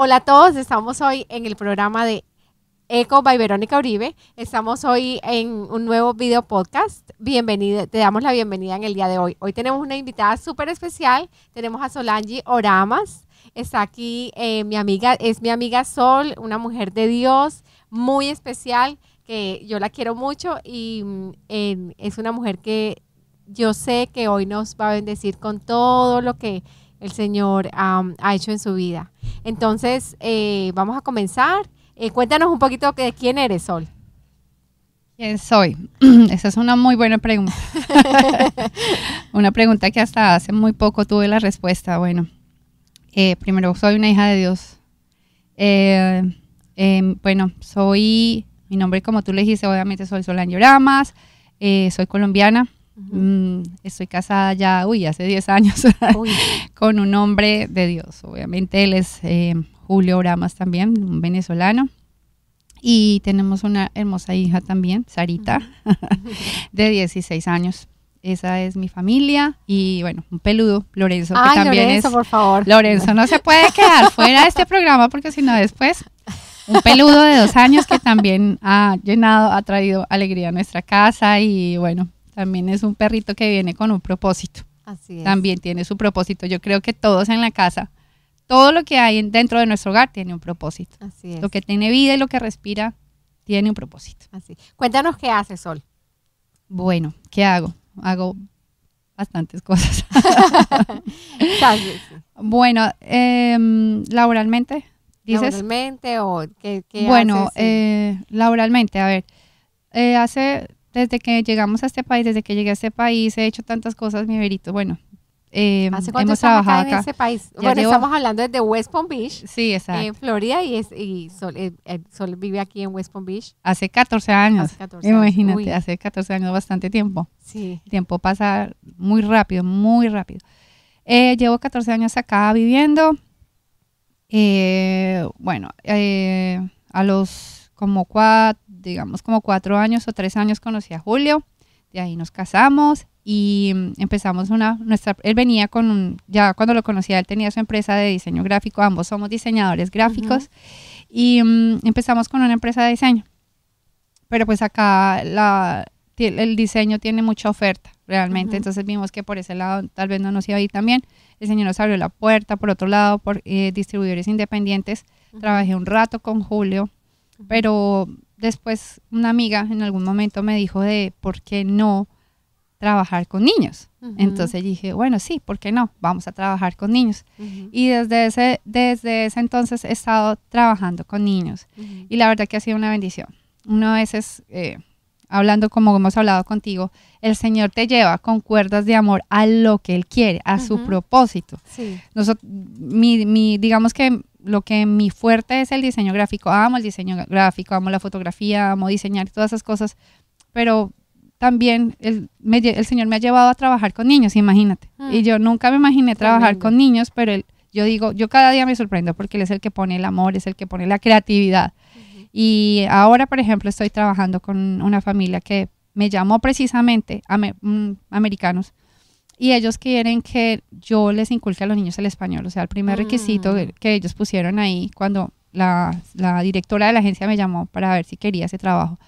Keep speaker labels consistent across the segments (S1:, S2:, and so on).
S1: Hola a todos, estamos hoy en el programa de Eco by Verónica Uribe. Estamos hoy en un nuevo video podcast. Bienvenida, te damos la bienvenida en el día de hoy. Hoy tenemos una invitada súper especial. Tenemos a Solange Oramas. Está aquí eh, mi amiga, es mi amiga Sol, una mujer de Dios muy especial que yo la quiero mucho y mm, es una mujer que yo sé que hoy nos va a bendecir con todo lo que el Señor ha hecho en su vida. Entonces, eh, vamos a comenzar. Eh, cuéntanos un poquito de quién eres, Sol.
S2: ¿Quién soy? Esa es una muy buena pregunta. una pregunta que hasta hace muy poco tuve la respuesta. Bueno, eh, primero, soy una hija de Dios. Em, bueno, soy, mi nombre como tú le dijiste, obviamente soy Solange Oramas, soy colombiana. Mm, estoy casada ya, uy, hace 10 años con un hombre de Dios. Obviamente él es eh, Julio Bramas también, un venezolano. Y tenemos una hermosa hija también, Sarita, de 16 años. Esa es mi familia y bueno, un peludo, Lorenzo, que también
S1: Lorenzo, por favor.
S2: Lorenzo no se puede quedar fuera de este programa porque si no después un peludo de dos años que también ha llenado, ha traído alegría a nuestra casa y bueno, también es un perrito que viene con un propósito. Así es. También tiene su propósito. Yo creo que todos en la casa, todo lo que hay dentro de nuestro hogar tiene un propósito. Así es. Lo que tiene vida y lo que respira tiene un propósito.
S1: Así. Cuéntanos qué hace Sol.
S2: Bueno, ¿qué hago? Hago bastantes cosas. bueno, em, laboralmente,
S1: dices. Laboralmente o qué, qué
S2: Bueno, eh, laboralmente, a ver, eh, hace desde que llegamos a este país, desde que llegué a este país, he hecho tantas cosas, mi verito. Bueno,
S1: eh, ¿Hace cuánto hemos trabajado acá, en ese país? bueno, estamos hablando desde West Palm Beach.
S2: Sí, exacto.
S1: En Florida y, es, y Sol, eh, eh, Sol, vive aquí en West Palm Beach.
S2: Hace 14 años. Hace 14 Imagínate, hace 14 años, bastante tiempo. Sí. El tiempo pasa muy rápido, muy rápido. Eh, llevo 14 años acá viviendo. bueno, a los como cuatro digamos, como cuatro años o tres años conocí a Julio, de ahí nos casamos y mm, empezamos una, nuestra, él venía con un, ya cuando lo conocía, él tenía su empresa de diseño gráfico, ambos somos diseñadores gráficos y mm, empezamos con una empresa de diseño. Pero pues acá la, el diseño tiene mucha oferta realmente, entonces vimos que por ese lado tal vez no nos iba a ir también. El Señor nos abrió la puerta, por otro lado, por eh, distribuidores independientes. Trabajé un rato con Julio, pero después una amiga en algún momento me dijo de por qué no trabajar con niños. Entonces dije, bueno, sí, ¿por qué no? Vamos a trabajar con niños. Y desde ese, desde ese entonces he estado trabajando con niños. Y la verdad que ha sido una bendición. Una vez es, eh, hablando como hemos hablado contigo, el Señor te lleva con cuerdas de amor a lo que Él quiere, a su propósito. Sí. Nosotros, mi, mi, digamos que lo que mi fuerte es el diseño gráfico. Amo el diseño gráfico, amo la fotografía, amo diseñar todas esas cosas, pero también el, el Señor me ha llevado a trabajar con niños, imagínate. Mm. Y yo nunca me imaginé trabajar con niños, pero él, yo digo, yo cada día me sorprendo porque Él es el que pone el amor, es el que pone la creatividad. Y ahora, por ejemplo, estoy trabajando con una familia que me llamó precisamente, mm, americanos, y ellos quieren que yo les inculque a los niños el español. O sea, el primer requisito mm. que ellos pusieron ahí cuando la, directora de la agencia me llamó para ver si quería ese trabajo.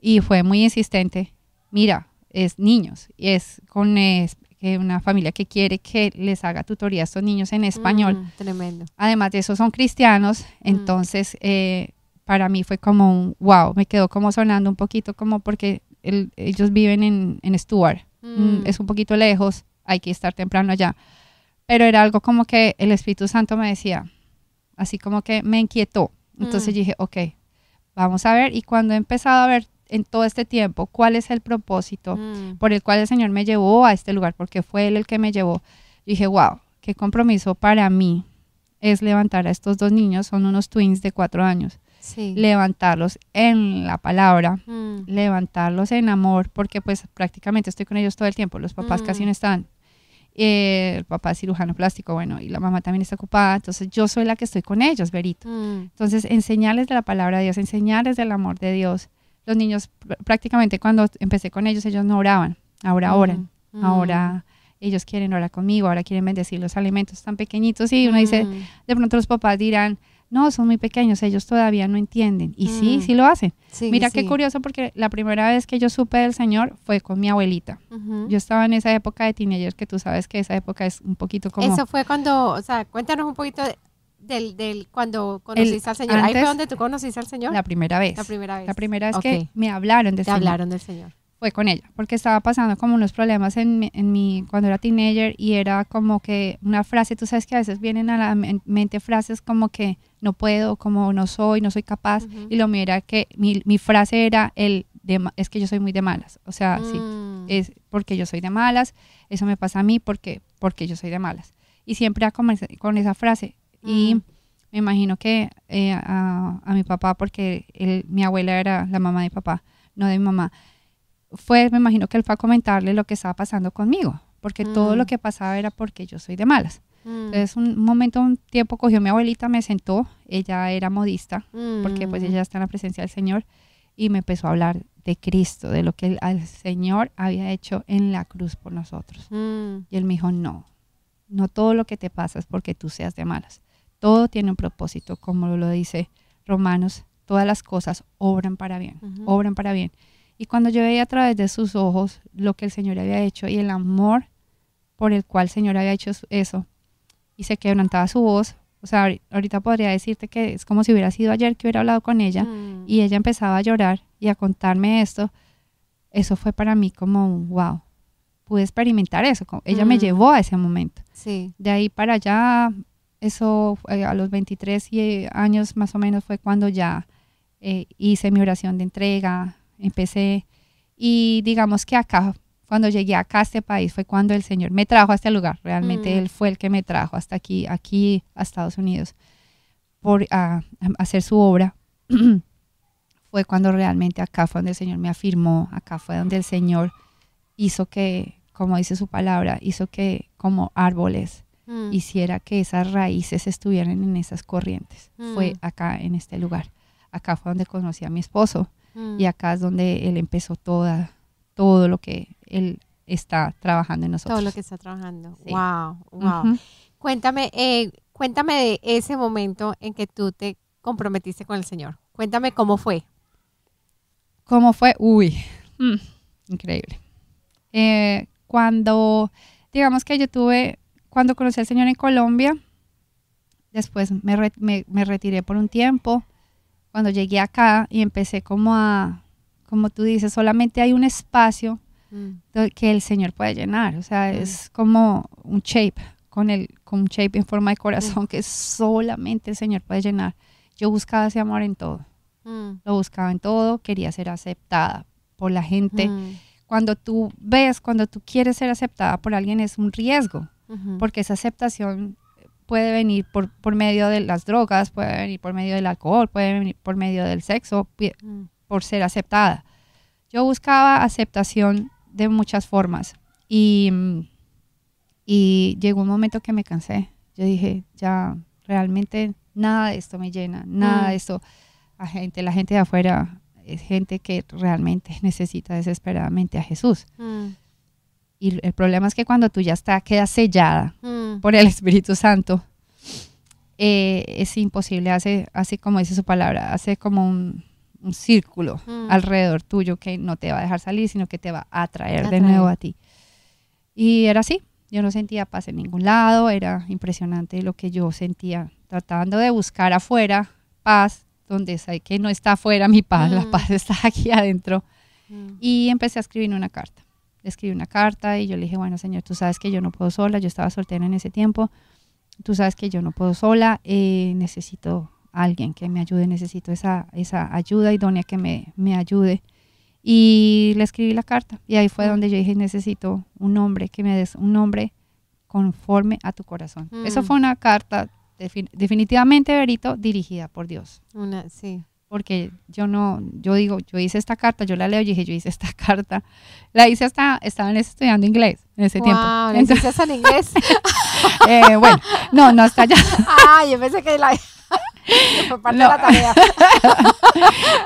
S2: Y fue muy insistente. Mira, es niños y es con una familia que quiere que les haga tutoría a estos niños en español.
S1: Mm, tremendo.
S2: Además de eso son cristianos, mm. entonces eh, para mí fue como un wow, me quedó como sonando un poquito como porque ellos viven en, en Stuart. Mm, es un poquito lejos, hay que estar temprano allá. Pero era algo como que el Espíritu Santo me decía, así como que me inquietó. Entonces mm. dije, ok, vamos a ver. Y cuando he empezado a ver en todo este tiempo cuál es el propósito mm. por el cual el Señor me llevó a este lugar, porque fue Él el que me llevó, dije, wow, qué compromiso para mí es levantar a estos dos niños, son unos twins de cuatro años levantarlos en la palabra, mm. levantarlos en amor, porque pues prácticamente estoy con ellos todo el tiempo, los papás casi mm. no están. Eh, el papá es cirujano plástico, bueno, y la mamá también está ocupada, entonces yo soy la que estoy con ellos, Verito. Mm. Entonces, enseñarles de la palabra de Dios, enseñarles del amor de Dios. Los niños, prácticamente cuando empecé con ellos, ellos no oraban, ahora oran, ahora ellos quieren orar conmigo, ahora quieren bendecir los alimentos tan pequeñitos y uno dice, de pronto los papás dirán, no, son muy pequeños, ellos todavía no entienden. Y sí,
S1: Mm.
S2: sí lo hacen.
S1: Sí,
S2: Mira qué curioso porque la primera vez que yo supe del Señor fue con mi abuelita. Yo estaba en esa época de teenager que tú sabes que esa época es un poquito como...
S1: Eso fue cuando, o sea, cuéntanos un poquito de- del, del cuando conociste al Señor. Ahí fue donde tú conociste al Señor.
S2: La primera vez.
S1: La primera vez.
S2: La primera vez que me hablaron de
S1: Te
S2: Señor
S1: hablaron del Señor.
S2: Fue con ella, porque estaba pasando como unos problemas en mi, en mi- cuando era teenager y era como que una frase, tú sabes que a veces vienen a la men- mente frases como que no puedo, como no soy, no soy capaz, y lo mío era que mi, mi frase era el de es que yo soy muy de malas, o sea, sí,
S1: Mm.
S2: es porque yo soy de malas, eso me pasa a mí porque, porque yo soy de malas. Y siempre ese- con esa frase. Y
S1: Mm.
S2: me imagino que eh, a, a mi papá, porque él- mi abuela era la mamá de mi papá, no de mi mamá, fue, me imagino que él fue a comentarle lo que estaba pasando conmigo, porque todo
S1: Mm.
S2: lo que pasaba era porque yo soy de malas.
S1: Mm.
S2: Entonces, un momento, un tiempo cogió mi abuelita, me sentó, ella era modista, porque pues
S1: Mm.
S2: ella está en la presencia del Señor y me empezó a hablar de Cristo, de lo que el, el Señor había hecho en la cruz por nosotros.
S1: Mm.
S2: Y él me dijo, no, no todo lo que te pasa es porque tú seas de malas. Todo tiene un propósito, como lo dice Romanos, todas las cosas obran para bien, obran para bien. Y cuando yo veía a través de sus ojos lo que el Señor había hecho y el amor por el cual el Señor había hecho eso, y se quebrantaba su voz, o sea, ahori- ahorita podría decirte que es como si hubiera sido ayer que hubiera hablado con ella,
S1: Mm.
S2: y ella empezaba a llorar y a contarme esto, eso fue para mí como un wow. Pude experimentar eso. Ella me
S1: Mm.
S2: llevó a ese momento.
S1: Sí.
S2: De ahí para allá, eso eh, a los 23 y- eh, años más o menos fue cuando ya eh, hice mi oración de entrega, empecé y digamos que acá, cuando llegué acá a este país fue cuando el Señor me trajo a este lugar. Realmente
S1: Mm.
S2: Él fue el que me trajo hasta aquí, aquí a Estados Unidos, por a, a hacer su obra. fue cuando realmente acá fue donde el Señor me afirmó, acá fue donde el Señor hizo que, como dice su palabra, hizo que como árboles
S1: Mm.
S2: hiciera que esas raíces estuvieran en esas corrientes. Fue
S1: Mm.
S2: acá en este lugar. Acá fue donde conocí a mi esposo
S1: Mm.
S2: y acá es donde él empezó toda, todo lo que él está trabajando en nosotros.
S1: Todo lo que está trabajando.
S2: Sí.
S1: Wow, wow. Cuéntame, eh, cuéntame de ese momento en que tú te comprometiste con el Señor. Cuéntame cómo fue.
S2: ¿Cómo fue? Uy, mm, increíble. Eh, cuando, digamos que yo tuve, cuando conocí al Señor en Colombia, después me, re- me- me retiré por un tiempo. Cuando llegué acá y empecé como a, como tú dices, solamente hay un espacio
S1: Mm.
S2: que el Señor puede llenar. O sea,
S1: Mm.
S2: es como un shape, con, el, con un shape en forma de corazón que solamente el Señor puede llenar. Yo buscaba ese amor en todo.
S1: Mm.
S2: Lo buscaba en todo, quería ser aceptada por la gente.
S1: Mm.
S2: Cuando tú ves, cuando tú quieres ser aceptada por alguien es un riesgo, porque esa aceptación puede venir por, por medio de las drogas, puede venir por medio del alcohol, puede venir por medio del sexo,
S1: Mm.
S2: por ser aceptada. Yo buscaba aceptación de muchas formas y, y llegó un momento que me cansé. Yo dije, ya realmente nada de esto me llena, nada
S1: Mm.
S2: de esto. A gente, la gente de afuera es gente que realmente necesita desesperadamente a Jesús.
S1: Mm.
S2: Y el problema es que cuando tú ya estás, quedas sellada
S1: Mm.
S2: por el Espíritu Santo, eh, es imposible, hace, así como dice su palabra, hace como un, un círculo
S1: Mm.
S2: alrededor tuyo que no te va a dejar salir, sino que te va a atraer de nuevo a ti. Y era así, yo no sentía paz en ningún lado, era impresionante lo que yo sentía, tratando de buscar afuera paz, donde sé que no está afuera mi paz, la
S1: Mm.
S2: paz está aquí adentro.
S1: Mm.
S2: Y empecé a escribir una carta. Le escribí una carta y yo le dije, bueno, Señor, tú sabes que yo no puedo sola, yo estaba soltera en ese tiempo, tú sabes que yo no puedo sola, eh, necesito a alguien que me ayude, necesito esa, esa ayuda idónea que me, me ayude. Y le escribí la carta y ahí fue
S1: Mm.
S2: donde yo dije, necesito un nombre, que me des un nombre conforme a tu corazón. Eso
S1: Mm.
S2: fue una carta defin- definitivamente, Berito, dirigida por Dios
S1: Una, sí.
S2: Porque yo no, yo digo, yo hice esta carta, yo la leo y dije, yo hice esta carta, la hice hasta, estaban estudiando inglés en ese tiempo.
S1: Wow, ¿le
S2: Entonces,
S1: hiciste en inglés?
S2: eh, bueno, no, no hasta allá.
S1: ah, yo pensé que la... parte
S2: No.
S1: de la tarea.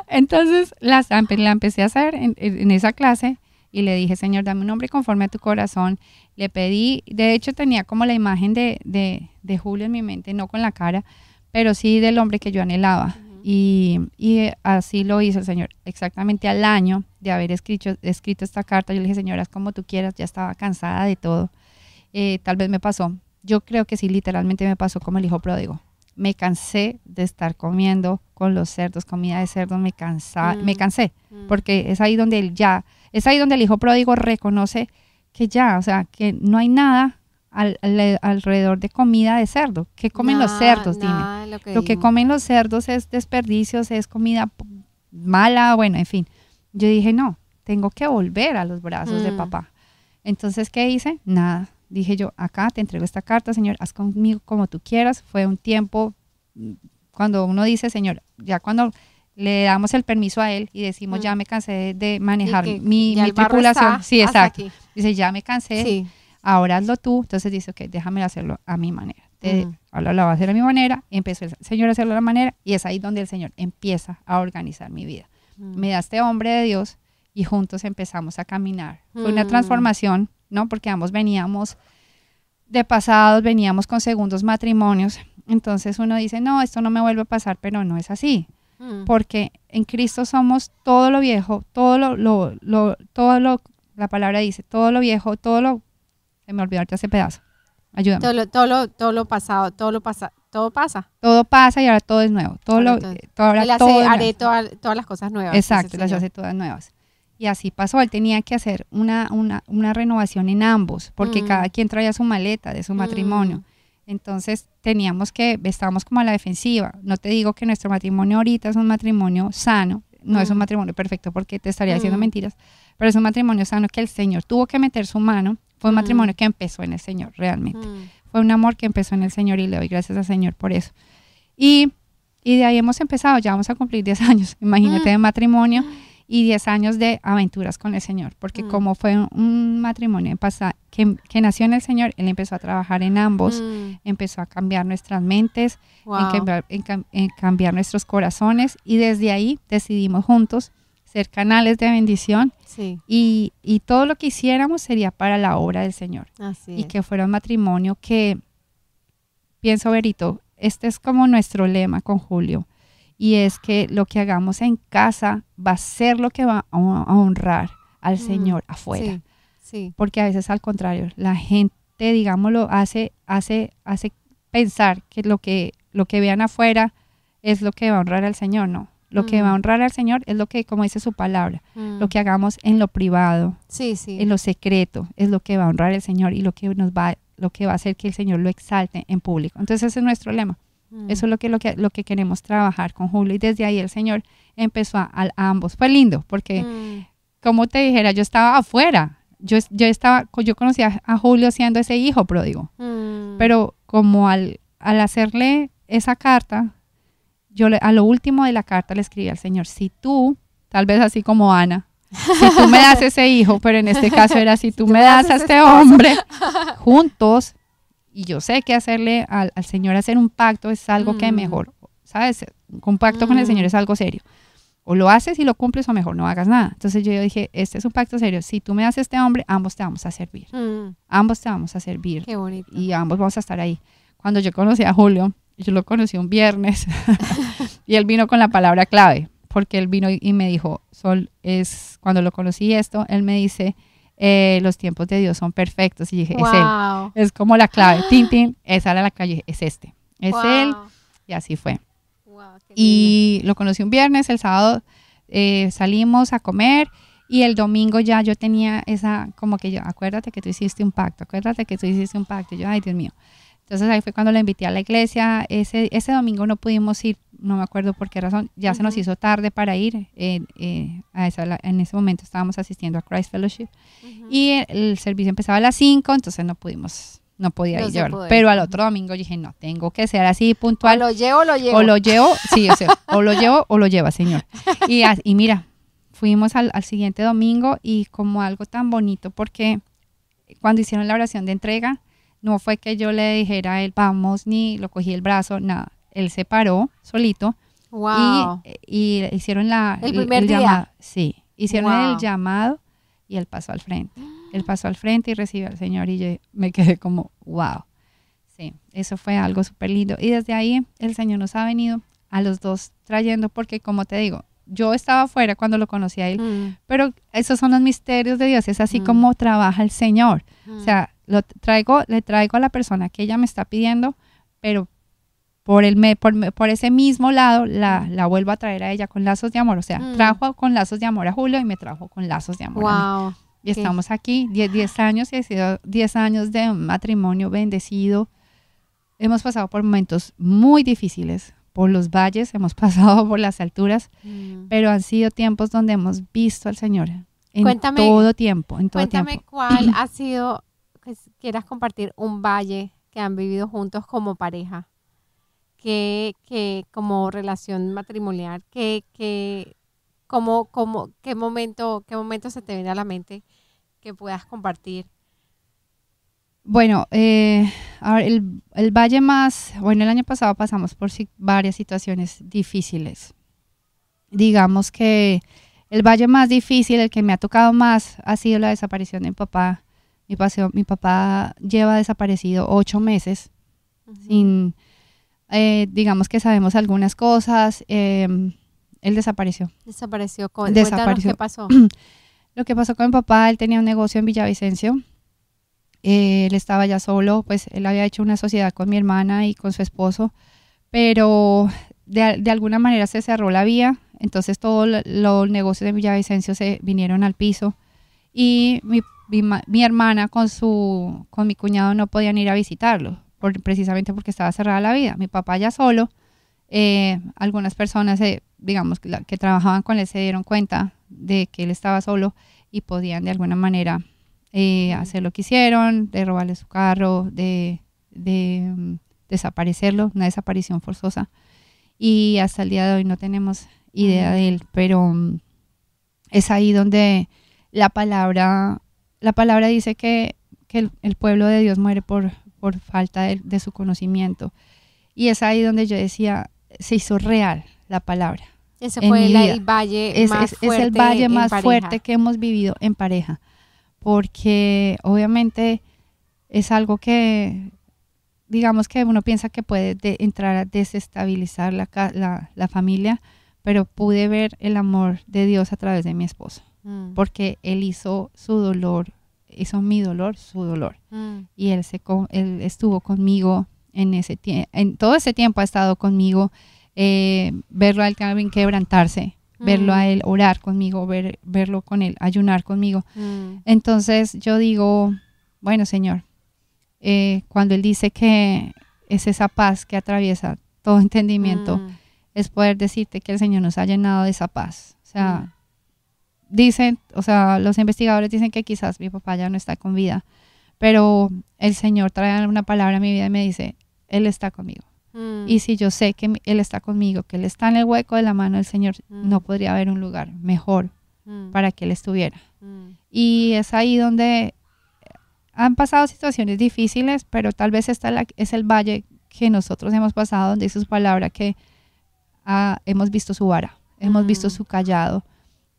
S2: Entonces la, la empecé a hacer en esa clase y le dije, Señor, dame un nombre conforme a tu corazón. Le pedí, de hecho tenía como la imagen de, de, de Julio en mi mente, no con la cara, pero sí del hombre que yo anhelaba. Y, y así lo hizo el Señor. Exactamente al año de haber escrito, escrito esta carta, yo le dije, Señor, haz como tú quieras, ya estaba cansada de todo. Eh, tal vez me pasó. Yo creo que sí, literalmente me pasó como el hijo pródigo. Me cansé de estar comiendo con los cerdos, comida de cerdos, me, cansa, me
S1: Mm.
S2: cansé,
S1: Mm.
S2: porque es ahí donde él ya, es ahí donde el hijo pródigo reconoce que ya, o sea, que no hay nada al- al- alrededor de comida de cerdo. ¿Qué comen los cerdos? Dime.
S1: lo que,
S2: Lo que
S1: dijimos.
S2: comen los cerdos es desperdicios, es comida mala, bueno, en fin. Yo dije, no, tengo que volver a los brazos de
S1: Mm.
S2: papá. Entonces, ¿qué hice? Nada. Dije yo, acá te entrego esta carta, Señor, haz conmigo como tú quieras. Fue un tiempo, mm, cuando uno dice, Señor, ya cuando le damos el permiso a Él y decimos,
S1: Mm.
S2: ya me cansé de, manejar mi, mi tripulación. Sí, exacto.
S1: aquí.
S2: Dice, ya me cansé,
S1: Sí.
S2: Ahora hazlo tú. Entonces dice, ok, déjame hacerlo a mi manera. Te-. Ahora lo va a hacer a mi manera. Empezó el Señor a hacerlo a la manera. Y es ahí donde el Señor empieza a organizar mi vida.
S1: Mm.
S2: Me da este hombre de Dios y juntos empezamos a caminar. Fue una
S1: Mm.
S2: transformación, ¿no? Porque ambos veníamos de pasados, veníamos con segundos matrimonios. Entonces uno dice, no, esto no me vuelve a pasar, pero no es así
S1: Mm.
S2: porque en Cristo somos todo lo viejo, todo lo, lo, lo- todo lo, la palabra dice, todo lo viejo, todo lo, se me olvidó ahorita ese pedazo, ayúdame.
S1: todo, lo, todo, lo, todo lo pasado, todo lo pasa, todo pasa.
S2: Todo pasa y ahora todo es nuevo, todo
S1: Ahora
S2: lo,
S1: todo-
S2: eh, todo, ahora
S1: Él hace,
S2: todo es
S1: haré toda- todas las cosas nuevas.
S2: Exacto, las
S1: Señor.
S2: hace todas nuevas. Y así pasó, él tenía que hacer una, una, una renovación en ambos, porque
S1: Mm.
S2: cada quien traía su maleta de su matrimonio.
S1: Mm.
S2: Entonces teníamos que, estábamos como a la defensiva. No te digo que nuestro matrimonio ahorita es un matrimonio sano, no es un
S1: Mm.
S2: matrimonio perfecto porque te estaría diciendo
S1: Mm.
S2: mentiras, pero es un matrimonio sano que el Señor tuvo que meter su mano. Fue un
S1: Mm.
S2: matrimonio que empezó en el Señor, realmente.
S1: Mm.
S2: Fue un amor que empezó en el Señor y le doy gracias al Señor por eso. Y, y de ahí hemos empezado, ya vamos a cumplir 10 años, imagínate,
S1: Mm.
S2: de matrimonio y 10 años de aventuras con el Señor, porque
S1: Mm.
S2: como fue un, un matrimonio en que, que nació en el Señor, Él empezó a trabajar en ambos
S1: Mm.
S2: empezó a cambiar nuestras mentes, en,
S1: Wow.
S2: cambiar, en en cambiar nuestros corazones y desde ahí decidimos juntos ser canales de bendición
S1: Sí,
S2: y, y todo lo que hiciéramos sería para la obra del Señor
S1: así
S2: y
S1: es.
S2: que fuera un matrimonio que, pienso Berito, este es como nuestro lema con Julio y es que lo que hagamos en casa va a ser lo que va a, honrar al
S1: Mm,
S2: Señor afuera
S1: Sí, sí.
S2: porque a veces al contrario, la gente, digámoslo, hace, hace, hace pensar que lo que, lo que vean afuera es lo que va a honrar al Señor, no. Lo que
S1: Mm.
S2: va a honrar al Señor es lo que, como dice su palabra,
S1: Mm.
S2: lo que hagamos en lo privado,
S1: Sí, sí.
S2: en lo secreto, es lo que va a honrar al Señor y lo que nos va, lo que va a hacer que el Señor lo exalte en público. Entonces ese es nuestro lema.
S1: Mm.
S2: Eso es lo que, lo que, lo que queremos trabajar con Julio. Y desde ahí el Señor empezó a, a ambos. Fue lindo, porque
S1: Mm.
S2: como te dijera, yo estaba afuera. Yo, yo estaba, yo conocía a Julio siendo ese hijo pródigo,
S1: Mm.
S2: pero como al, al hacerle esa carta, yo le- a lo último de la carta le escribí al Señor, si tú, tal vez así como Ana, si tú me das ese hijo, pero en este caso era si tú me das a este
S1: esposo".
S2: hombre, juntos, y yo sé que hacerle al, al Señor hacer un pacto es algo que
S1: Mm.
S2: mejor, ¿sabes? Un pacto con el
S1: Mm.
S2: Señor es algo serio o lo haces y lo cumples o mejor no hagas nada. Entonces yo dije, este es un pacto serio. Si tú me das este hombre, ambos te vamos a servir.
S1: Mm.
S2: Ambos te vamos a servir
S1: Qué bonito.
S2: y ambos vamos a estar ahí. Cuando yo conocí a Julio, yo lo conocí un viernes y él vino con la palabra clave, porque él vino y- me dijo, Sol, es cuando lo conocí esto, él me dice, eh, los tiempos de Dios son perfectos. Y dije, es él. Es como la clave. Tin, tin, esa era la clave. Es este. Es
S1: Wow.
S2: él. Y así fue.
S1: Wow.
S2: Y lo conocí un viernes, el sábado eh, salimos a comer y el domingo ya yo tenía esa, como que yo, acuérdate que tú hiciste un pacto, acuérdate que tú hiciste un pacto. Y yo, ay Dios mío. Entonces ahí fue cuando lo invité a la iglesia. Ese, ese domingo no pudimos ir, no me acuerdo por qué razón, ya se nos hizo tarde para ir. eh, eh, a esa, la- en ese momento estábamos asistiendo a Christ Fellowship
S1: Ujú.
S2: y el, el servicio empezaba a las 5, entonces no pudimos, no podía
S1: No
S2: ir. Pero al otro domingo dije, no, tengo que ser así
S1: O
S2: puntual.
S1: lo llevo o lo llevo.
S2: O lo llevo, sí, o, sea, o lo llevo o lo lleva, señor. Y, y mira, fuimos al, al siguiente domingo y como algo tan bonito porque cuando hicieron la oración de entrega, no fue que yo le dijera a él, vamos, ni lo cogí el brazo, nada. Él se paró solito
S1: Wow.
S2: y, y hicieron la,
S1: El primer día.
S2: llamado. Sí, hicieron el
S1: Wow.
S2: llamado y él pasó al frente. Él pasó al frente y recibió al Señor y yo me quedé como, wow. Sí, eso fue algo súper lindo. Y desde ahí el Señor nos ha venido a los dos trayendo, porque como te digo, yo estaba afuera cuando lo conocí a él,
S1: Mm,
S2: pero esos son los misterios de Dios, es así
S1: Mm.
S2: como trabaja el Señor.
S1: mm,
S2: O sea, lo traigo, le traigo a la persona que ella me está pidiendo, pero por, el, me- por, por ese mismo lado la, la vuelvo a traer a ella con lazos de amor. O sea,
S1: Mm.
S2: trajo con lazos de amor a Julio y me trajo con lazos de amor a mí.
S1: wow.
S2: Y estamos aquí, 10 años y ha sido 10 años de un matrimonio bendecido. Hemos pasado por momentos muy difíciles, por los valles, hemos pasado por las alturas,
S1: Mm.
S2: pero han sido tiempos donde hemos visto al Señor en
S1: Cuéntame-
S2: todo tiempo, en todo
S1: Cuéntame
S2: tiempo.
S1: cuál ha sido, que s- quieras compartir un valle que han vivido juntos como pareja, que, que como relación matrimonial, que, que como, como, qué momento, qué momento se te viene a la mente que puedas compartir.
S2: Bueno, eh, el, el valle más, bueno, el año pasado pasamos por varias situaciones difíciles. Digamos que el valle más difícil, el que me ha tocado más, ha sido la desaparición de mi papá. Mi, paseo- mi papá lleva desaparecido ocho meses,
S1: Ujú.
S2: sin, eh, digamos que sabemos algunas cosas. eh, él desapareció.
S1: Desapareció. Cu-
S2: Desapareció.
S1: Qué pasó.
S2: Lo que pasó con mi papá, él tenía un negocio en Villavicencio. Eh, él estaba ya solo, pues él había hecho una sociedad con mi hermana y con su esposo, pero de, de alguna manera se cerró la vía, entonces todos lo- los negocios de Villavicencio se vinieron al piso y mi, mi ma- mi hermana con, su, con mi cuñado no podían ir a visitarlo, por- precisamente porque estaba cerrada la vía. Mi papá ya solo, eh, algunas personas, eh, digamos, que, la- que trabajaban con él se dieron cuenta de que él estaba solo y podían de alguna manera eh, hacer lo que hicieron, de robarle su carro, de, de, mm, desaparecerlo, una desaparición forzosa. Y hasta el día de hoy no tenemos idea de él, pero mm, es ahí donde la palabra, la palabra dice que, que el, el pueblo de Dios muere por, por falta de, de su conocimiento. Y es ahí donde yo decía, se hizo real la palabra.
S1: Ese fue la- el valle
S2: Es,
S1: más
S2: es- es
S1: fuerte
S2: el valle más
S1: pareja.
S2: fuerte que hemos vivido en pareja, porque obviamente es algo que, digamos que uno piensa que puede de- entrar a desestabilizar la, la, la familia, pero pude ver el amor de Dios a través de mi esposo,
S1: Mm,
S2: porque él hizo su dolor, hizo mi dolor su dolor,
S1: mm,
S2: y él, se, él estuvo conmigo en ese tiempo, en todo ese tiempo ha estado conmigo, eh, verlo a él también quebrantarse, verlo
S1: mm,
S2: a él orar conmigo, ver, verlo con él, ayunar conmigo.
S1: mm,
S2: Entonces yo digo, bueno Señor, eh, cuando Él dice que es esa paz que atraviesa todo entendimiento,
S1: mm,
S2: es poder decirte que el Señor nos ha llenado de esa paz. O sea, dicen, o sea, los investigadores dicen que quizás mi papá ya no está con vida, pero el Señor trae una palabra a mi vida y me dice, Él está conmigo.
S1: mm,
S2: Y si yo sé que Él está conmigo, que Él está en el hueco de la mano del Señor,
S1: Mm.
S2: no podría haber un lugar mejor
S1: mm,
S2: para que Él estuviera. Y es ahí donde han pasado situaciones difíciles, pero tal vez esta es el valle que nosotros hemos pasado, donde dice su palabra que ah, hemos visto su vara, hemos visto su callado,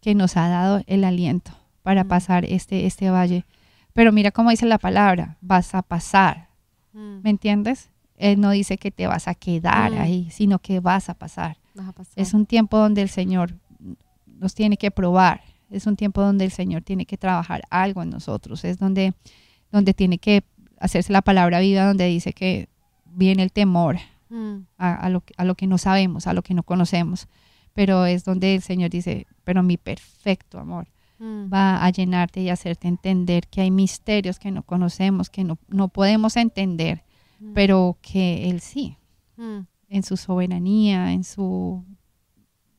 S2: que nos ha dado el aliento para
S1: Mm.
S2: pasar este, este valle. Pero mira cómo dice la palabra, vas a pasar,
S1: mm,
S2: ¿me entiendes? Él no dice que te vas a quedar
S1: Mm.
S2: ahí, sino que vas a pasar.
S1: vas a pasar.
S2: Es un tiempo donde el Señor nos tiene que probar, es un tiempo donde el Señor tiene que trabajar algo en nosotros, es donde, donde tiene que hacerse la palabra viva, donde dice que viene el temor a, a lo, a lo que no sabemos, a lo que no conocemos, pero es donde el Señor dice, pero mi perfecto amor
S1: mm,
S2: va a llenarte y hacerte entender que hay misterios que no conocemos, que no, no podemos entender,
S1: mm,
S2: pero que Él sí.
S1: Mm,
S2: en su soberanía, en su...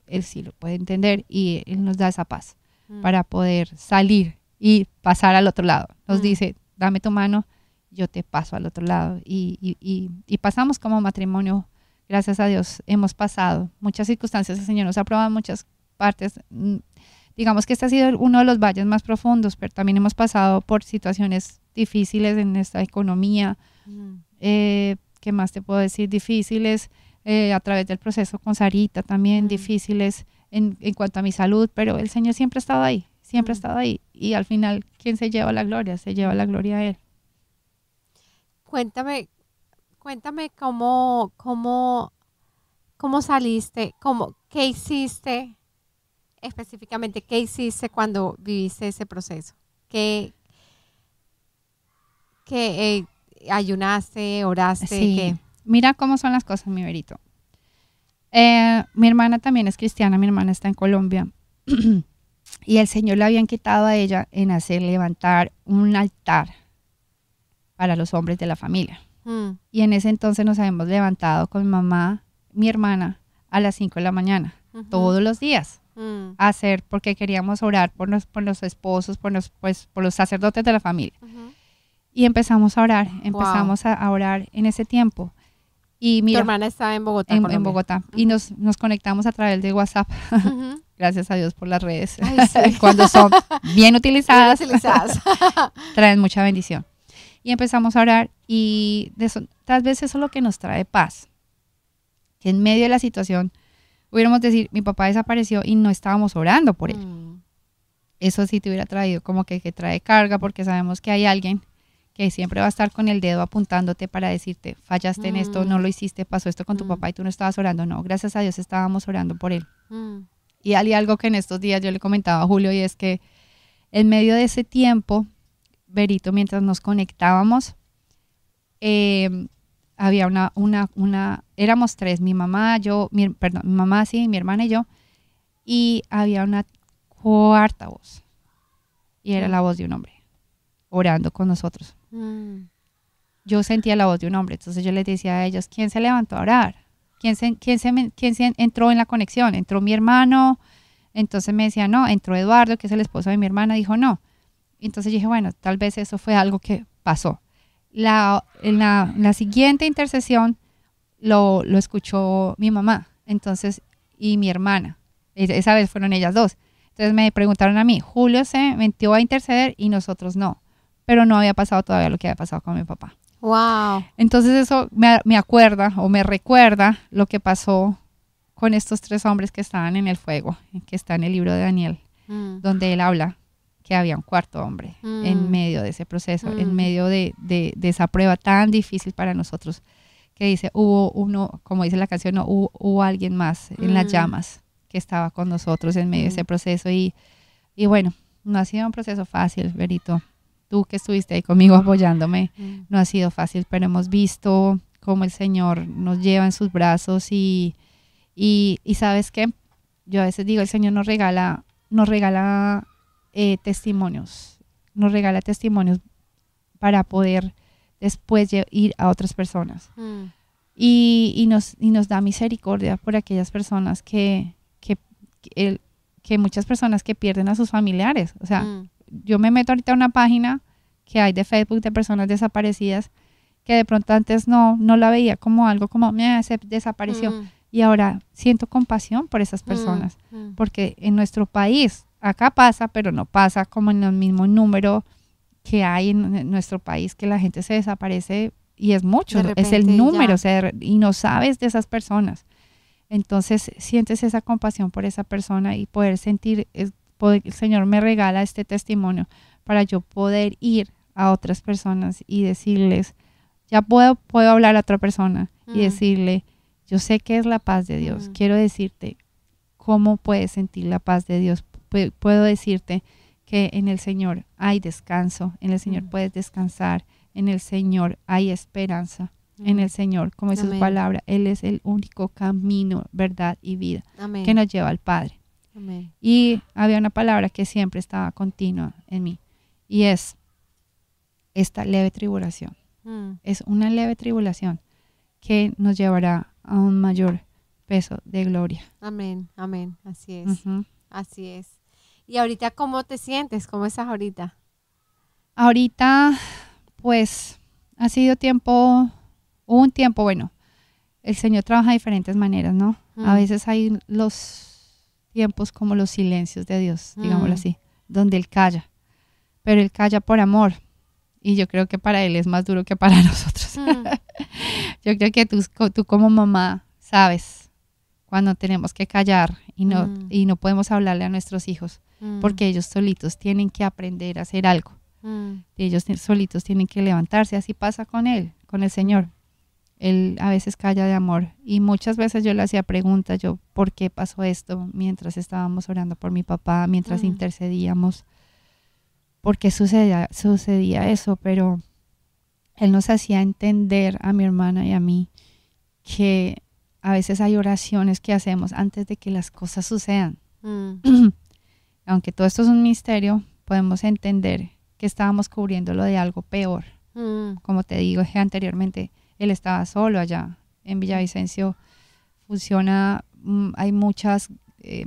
S2: Él sí lo puede entender y Él nos da esa paz para poder salir y pasar al otro lado. Nos dice, dame tu mano, yo te paso al otro lado. Y, y- y- y pasamos como matrimonio, gracias a Dios, hemos pasado muchas circunstancias, el Señor nos ha probado en muchas partes. Mm, Digamos que este ha sido uno de los valles más profundos, pero también hemos pasado por situaciones difíciles en esta economía,
S1: mm,
S2: eh, ¿qué más te puedo decir? Difíciles eh, a través del proceso con Sarita también,
S1: Mm.
S2: difíciles en, en cuanto a mi salud, pero el Señor siempre ha estado ahí, siempre ha
S1: Mm.
S2: estado ahí. Y al final, ¿quién se lleva la gloria? Se lleva la gloria a Él.
S1: Cuéntame, cuéntame cómo, cómo, cómo saliste, cómo, qué hiciste específicamente, qué hiciste cuando viviste ese proceso. ¿Qué, qué eh, ayunaste, oraste?
S2: Sí.
S1: qué?
S2: Mira cómo son las cosas, mi verito. Eh, mi hermana también es cristiana, mi hermana está en Colombia. y el Señor le habían quitado a ella en hacer levantar un altar para los hombres de la familia.
S1: Mm,
S2: Y en ese entonces nos habíamos levantado con mi mamá, mi hermana, a las 5 de la mañana,
S1: ujú,
S2: todos los días,
S1: mm,
S2: a hacer, porque queríamos orar por los, por los esposos, por los, pues, por los sacerdotes de la familia.
S1: ujú.
S2: Y empezamos a orar, empezamos a, a orar en ese tiempo. Y
S1: Tu
S2: mira,
S1: hermana estaba en Bogotá,
S2: en, en. Bogotá. Y nos, nos conectamos a través de WhatsApp.
S1: Ujú.
S2: Gracias a Dios por las redes.
S1: Ay, sí.
S2: Cuando son bien
S1: Bien
S2: utilizadas,
S1: utilizadas.
S2: traen mucha bendición. Y empezamos a orar y de eso, tal vez eso es lo que nos trae paz. Que en medio de la situación, hubiéramos decir, mi papá desapareció y no estábamos orando por él.
S1: Mm,
S2: Eso sí te hubiera traído como que, que trae carga porque sabemos que hay alguien que siempre va a estar con el dedo apuntándote para decirte, fallaste en esto,
S1: Mm.
S2: no lo hiciste, pasó esto con tu
S1: Mm.
S2: papá y tú no estabas orando. No, gracias a Dios estábamos orando por él.
S1: mm,
S2: Y hay algo que en estos días yo le comentaba a Julio y es que en medio de ese tiempo, Berito, mientras nos conectábamos, eh, había una, una, una, éramos tres, mi mamá, yo, mi, perdón, mi mamá, sí, mi hermana y yo, y había una cuarta voz, y era la voz de un hombre, orando con nosotros.
S1: mm.
S2: Yo sentía la voz de un hombre, entonces yo les decía a ellos, ¿quién se levantó a orar? ¿Quién se, quién se, quién se entró en la conexión? ¿Entró mi hermano? Entonces me decía, no, entró Eduardo, que es el esposo de mi hermana, dijo no. Entonces dije, bueno, tal vez eso fue algo que pasó. La, en la, en la siguiente intercesión lo, lo escuchó mi mamá, entonces, y mi hermana. Esa vez fueron ellas dos. Entonces me preguntaron a mí, Julio se metió a interceder y nosotros no. Pero no había pasado todavía lo que había pasado con mi papá.
S1: Wow.
S2: Entonces eso me, me acuerda o me recuerda lo que pasó con estos tres hombres que estaban en el fuego, que está en el libro de Daniel,
S1: Mm,
S2: donde él habla que había un cuarto hombre en
S1: Mm.
S2: medio de ese proceso, en
S1: Mm.
S2: medio de, de- de esa prueba tan difícil para nosotros, que dice, hubo uno, como dice la canción, no, hubo, hubo alguien más en las
S1: Mm.
S2: llamas que estaba con nosotros en medio de ese proceso y, y bueno, no ha sido un proceso fácil, Verito. Tú que estuviste ahí conmigo apoyándome, no ha sido fácil, pero hemos visto cómo el Señor nos lleva en sus brazos y, y, y sabes qué, yo a veces digo, el Señor nos regala, nos regala eh, testimonios, nos regala testimonios para poder después ir a otras personas.
S1: Mm,
S2: y, y nos, y nos da misericordia por aquellas personas que, que, que, el- que muchas personas que pierden a sus familiares, o sea,
S1: mm,
S2: yo me meto ahorita a una página que hay de Facebook de personas desaparecidas que de pronto antes no, no la veía como algo como "Meh, se desapareció
S1: mm,
S2: y ahora siento compasión por esas personas porque en nuestro país acá pasa pero no pasa como en el mismo número que hay en, nuestro país que la gente se desaparece y es mucho es el número o sea, y no sabes de esas personas. Entonces sientes esa compasión por esa persona y poder sentir es- poder- el Señor me regala este testimonio para yo poder ir a otras personas y decirles, ya puedo, puedo hablar a otra persona y decirle, yo sé que es la paz de Dios, quiero decirte cómo puedes sentir la paz de Dios, puedo decirte que en el Señor hay descanso, en el Señor
S1: Mm.
S2: puedes descansar, en el Señor hay esperanza, en
S1: mm.
S2: el Señor, como dice su palabra, Él es el único camino, verdad y vida
S1: Amén.
S2: que nos lleva al Padre.
S1: Amén.
S2: Y había una palabra que siempre estaba continua en mí y es esta leve tribulación.
S1: Mm,
S2: Es una leve tribulación que nos llevará a un mayor peso de gloria.
S1: Amén. Amén. Así es. Así es. ¿Y ahorita cómo te sientes? ¿Cómo estás ahorita?
S2: Ahorita, pues, ha sido tiempo, un tiempo, bueno, el Señor trabaja de diferentes maneras, ¿no? A
S1: Mm.
S2: veces hay los tiempos como los silencios de Dios, digámoslo
S1: Mm.
S2: así, donde Él calla, pero Él calla por amor. Y yo creo que para Él es más duro que para nosotros.
S1: Mm,
S2: Yo creo que tú, tú como mamá sabes cuando tenemos que callar y no,
S1: Mm.
S2: y no podemos hablarle a nuestros hijos,
S1: mm,
S2: porque ellos solitos tienen que aprender a hacer algo
S1: mm,
S2: ellos solitos tienen que levantarse, así pasa con él, con el Señor. Él a veces calla de amor y muchas veces yo le hacía preguntas, yo, ¿por qué pasó esto? Mientras estábamos orando por mi papá, mientras intercedíamos, ¿por qué sucedía, sucedía eso? Pero él nos hacía entender a mi hermana y a mí que a veces hay oraciones que hacemos antes de que las cosas sucedan.
S1: Mm,
S2: Aunque todo esto es un misterio, podemos entender que estábamos cubriéndolo de algo peor.
S1: mm,
S2: Como te digo anteriormente, él estaba solo allá en Villavicencio. Funciona, mm, hay muchas, eh,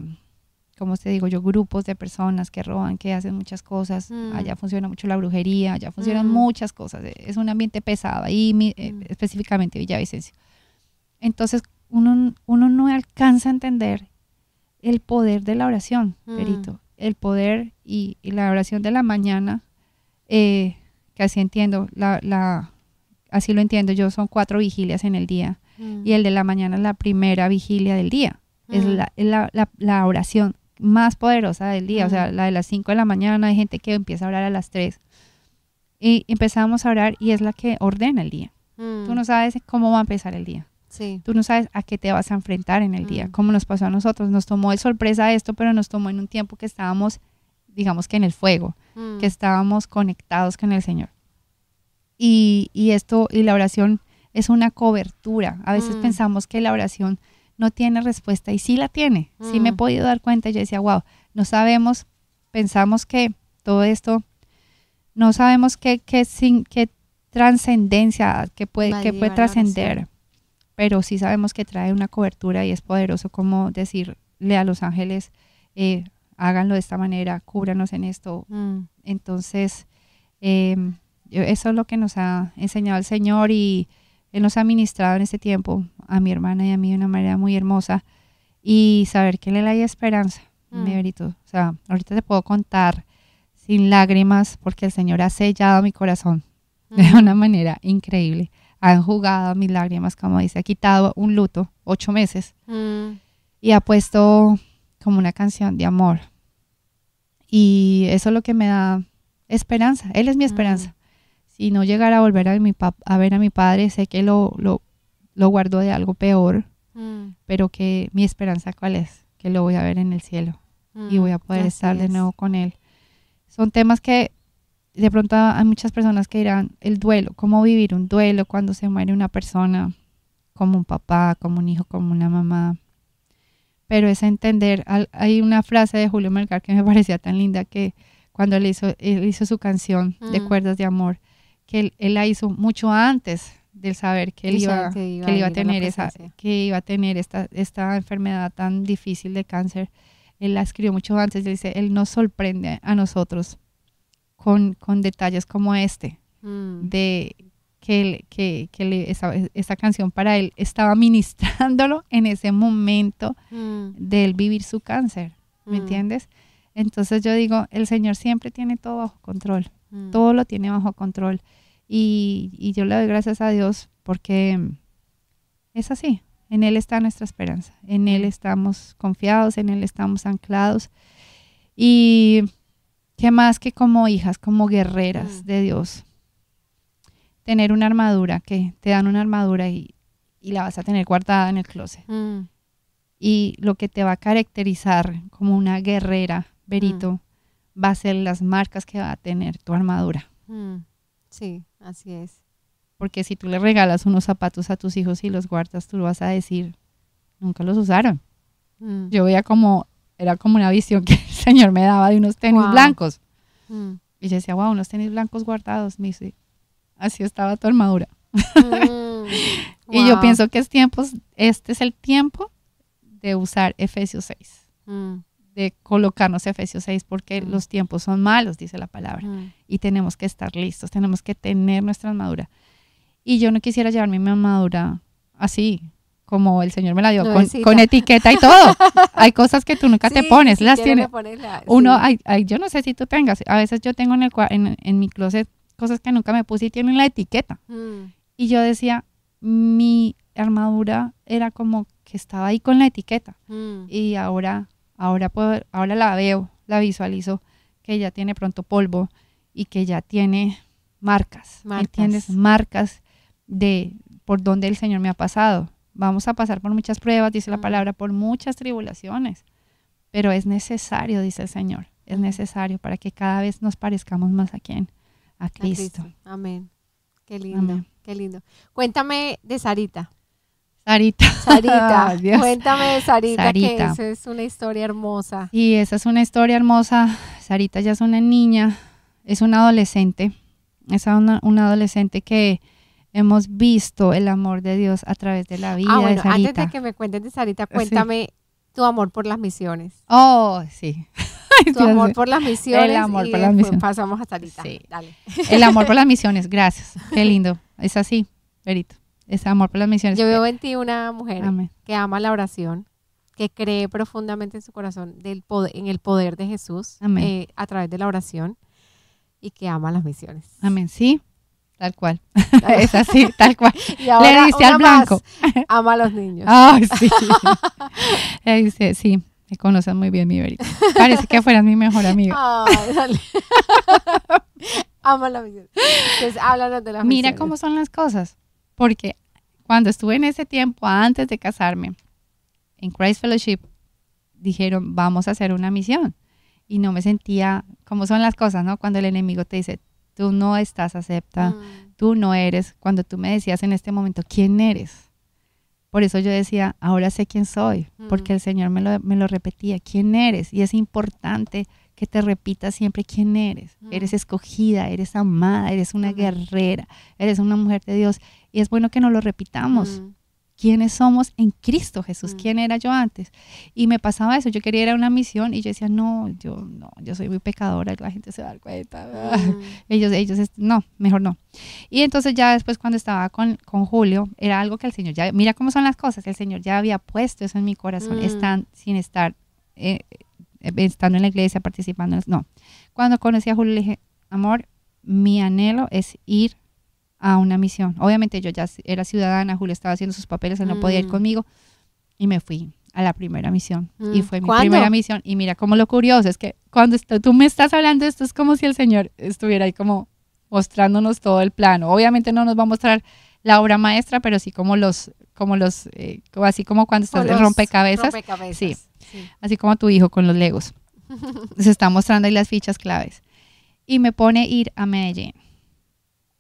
S2: como te digo yo, grupos de personas que roban, que hacen muchas cosas.
S1: Mm.
S2: Allá funciona mucho la brujería, allá funcionan muchas cosas. Es un ambiente pesado ahí, eh, específicamente Villavicencio. Entonces, uno, uno no alcanza a entender el poder de la oración,
S1: Mm.
S2: Perito. El poder y, y la oración de la mañana, eh, que así entiendo, la, la, así lo entiendo yo, son cuatro vigilias en el día.
S1: mm,
S2: Y el de la mañana es la primera vigilia del día. Es,
S1: mm,
S2: la, es la, la- oración más poderosa del día. O sea, la de las 5 de la mañana, hay gente que empieza a orar a las 3. Y empezamos a orar y es la que ordena el día. Tú no sabes cómo va a empezar el día.
S1: Sí.
S2: Tú no sabes a qué te vas a enfrentar en el día.
S1: Mm.
S2: Como nos pasó a nosotros. Nos tomó de sorpresa esto, pero nos tomó en un tiempo que estábamos, digamos que en el fuego,
S1: mm,
S2: que estábamos conectados con el Señor. Y, y esto, y la oración es una cobertura. A veces
S1: Mm.
S2: pensamos que la oración no tiene respuesta y sí la tiene. Sí me he podido dar cuenta. Yo decía, wow, no sabemos, pensamos que todo esto, no sabemos qué, qué, sin, qué trascendencia, que puede, que puede trascender, pero sí sabemos que trae una cobertura y es poderoso como decirle a los ángeles, eh, háganlo de esta manera, cúbranos en esto.
S1: mm,
S2: Entonces, eh, yo- eso es lo que nos ha enseñado el Señor y Él nos ha ministrado en este tiempo a mi hermana y a mí de una manera muy hermosa y saber que en Él hay esperanza,
S1: Mm.
S2: mi verito. O sea, ahorita te puedo contar sin lágrimas porque el Señor ha sellado mi corazón de
S1: mm,
S2: una manera increíble. Ha enjugado mis lágrimas, como dice, ha quitado un luto, ocho meses,
S1: mm,
S2: y ha puesto como una canción de amor. Y eso es lo que me da esperanza. Él es mi esperanza. Si no llegara a volver a, mi a ver a mi padre, sé que lo, lo, lo guardo de algo peor,
S1: mm,
S2: pero que mi esperanza cuál es, que lo voy a ver en el cielo y
S1: mm,
S2: voy a poder
S1: así
S2: estar de
S1: es.
S2: nuevo con él. Son temas que de pronto hay muchas personas que dirán, el duelo, cómo vivir un duelo cuando se muere una persona, como un papá, como un hijo, como una mamá. Pero es entender, hay una frase de Julio Melgar que me parecía tan linda que cuando él hizo, él hizo su canción de
S1: Mm.
S2: Cuerdas de Amor, que él, él la hizo mucho antes del saber que él iba,
S1: que iba
S2: que él iba
S1: a
S2: tener esa, que iba a tener esta, esta enfermedad tan difícil de cáncer. Él la escribió mucho antes, dice, él nos sorprende a nosotros con, con detalles como este,
S1: Mm,
S2: de que, que, que le- esa, esa canción para él estaba ministrándolo en ese momento
S1: mm,
S2: de él vivir su cáncer, ¿me
S1: mm,
S2: entiendes? Entonces yo digo, el Señor siempre tiene todo bajo control
S1: mm,
S2: todo lo tiene bajo control. Y, y yo le doy gracias a Dios porque mm, es así. En Él está nuestra esperanza. En Él estamos confiados, en Él estamos anclados. Y qué más que como hijas, como guerreras
S1: Mm.
S2: de Dios. Tener una armadura, que te dan una armadura y, y la vas a tener guardada en el closet.
S1: mm,
S2: Y lo que te va a caracterizar como una guerrera, Berito, va a ser las marcas que va a tener tu armadura.
S1: mm. Sí, así es.
S2: Porque si tú le regalas unos zapatos a tus hijos y los guardas, tú vas a decir, nunca los usaron.
S1: Mm,
S2: Yo veía como, era como una visión que el Señor me daba de unos tenis
S1: Wow.
S2: blancos.
S1: mm,
S2: Y yo decía, wow, unos tenis blancos guardados. Me dice, así estaba tu armadura.
S1: mm,
S2: Y yo pienso que es tiempos, este es el tiempo de usar Efesios 6,
S1: mm,
S2: de colocarnos Efesios 6, porque los tiempos son malos, dice la palabra. y tenemos que estar listos, tenemos que tener nuestra armadura. Y yo no quisiera llevarme mi armadura así, como el Señor me la dio, con, con etiqueta y todo. hay cosas que tú nunca te pones, las
S1: siquiera
S2: tienes.
S1: le pones la-
S2: Uno,
S1: sí.
S2: hay, hay- yo no sé si tú tengas, a veces yo tengo en, el, en, en mi closet cosas que nunca me puse y tienen la etiqueta.
S1: Mm,
S2: Y yo decía, mi armadura era como que estaba ahí con la etiqueta.
S1: mm,
S2: Y ahora, ahora, puedo, ahora la veo, la visualizo, que ya tiene pronto polvo y que ya tiene marcas, ¿me
S1: Marcas.
S2: ¿entiendes? Marcas de por donde el Señor me ha pasado. Vamos a pasar por muchas pruebas, dice la palabra, por muchas tribulaciones, pero es necesario, dice el Señor, es necesario para que cada vez nos parezcamos más a quién, a
S1: A
S2: Cristo.
S1: Amén. Qué lindo,
S2: Amén.
S1: qué lindo. Cuéntame de Sarita.
S2: Sarita.
S1: Sarita,
S2: Dios.
S1: cuéntame de Sarita,
S2: Sarita.
S1: que esa es una historia hermosa.
S2: Y esa es una historia hermosa. Sarita ya es una niña, es una adolescente, es una, una adolescente que hemos visto el amor de Dios a través de la vida
S1: ah,
S2: de
S1: bueno, antes
S2: Sarita.
S1: de que me cuentes de Sarita, cuéntame tu amor por las misiones.
S2: Oh, sí.
S1: Tu
S2: Dios
S1: amor por las misiones.
S2: El amor
S1: y
S2: por las misiones.
S1: Pasamos a Sarita.
S2: Sí.
S1: Dale.
S2: El amor por las misiones, gracias. Qué lindo. Es así, Verito. Es amor por las misiones.
S1: Yo veo en ti una mujer
S2: Amén.
S1: que ama la oración, que cree profundamente en su corazón del poder, en el poder de Jesús eh, a través de la oración y que ama las misiones.
S2: Amén, sí. Tal cual. es así, tal cual.
S1: Y ahora,
S2: Le diste al
S1: más,
S2: blanco.
S1: ama a los niños.
S2: Ay, sí. Le dice, sí, me conoces muy bien, mi Verito. Parece que fueras mi mejor amiga.
S1: Ay, dale. ama las misiones. Entonces, háblanos de las
S2: Mira
S1: misiones.
S2: cómo son las cosas. Porque cuando estuve en ese tiempo, antes de casarme, en Christ Fellowship, dijeron, vamos a hacer una misión. Y no me sentía, como son las cosas, ¿no? Cuando el enemigo te dice, tú no estás acepta,
S1: Mm,
S2: tú no eres. Cuando tú me decías en este momento, ¿quién eres? Por eso yo decía, ahora sé quién soy, porque
S1: Mm.
S2: el Señor me lo, me lo repetía, ¿quién eres? Y es importante que te repitas siempre quién eres.
S1: Mm.
S2: Eres escogida, eres amada, eres una guerrera, eres una mujer de Dios. Y es bueno que nos lo repitamos. ¿Quiénes somos en Cristo Jesús?
S1: Mm.
S2: ¿Quién era yo antes? Y me pasaba eso, yo quería ir a una misión y yo decía, no, yo no, yo soy muy pecadora, la gente se va a dar cuenta.
S1: mm,
S2: Ellos, ellos, no, mejor no. Y entonces ya después cuando estaba con, con Julio, era algo que el Señor ya, mira cómo son las cosas, el Señor ya había puesto eso en mi corazón,
S1: Mm.
S2: están, sin estar, eh, eh, estando en la iglesia, participando, en- no. Cuando conocí a Julio le dije, amor, mi anhelo es ir a una misión. Obviamente yo ya era ciudadana, Julio estaba haciendo sus papeles, él no podía ir
S1: Mm.
S2: conmigo y me fui a la primera misión. Y
S1: Mm.
S2: fue mi
S1: ¿Cuándo?
S2: primera misión. Y mira cómo lo curioso es que cuando tú me estás hablando de esto es como si el Señor estuviera ahí como mostrándonos todo el plano. Obviamente no nos va a mostrar la obra maestra, pero sí como los, como los, eh, así como cuando estás en
S1: los
S2: rompecabezas,
S1: rompecabezas.
S2: Sí.
S1: Sí.
S2: así como tu hijo con los legos. Se está mostrando ahí las fichas claves. Y me pone ir a Medellín.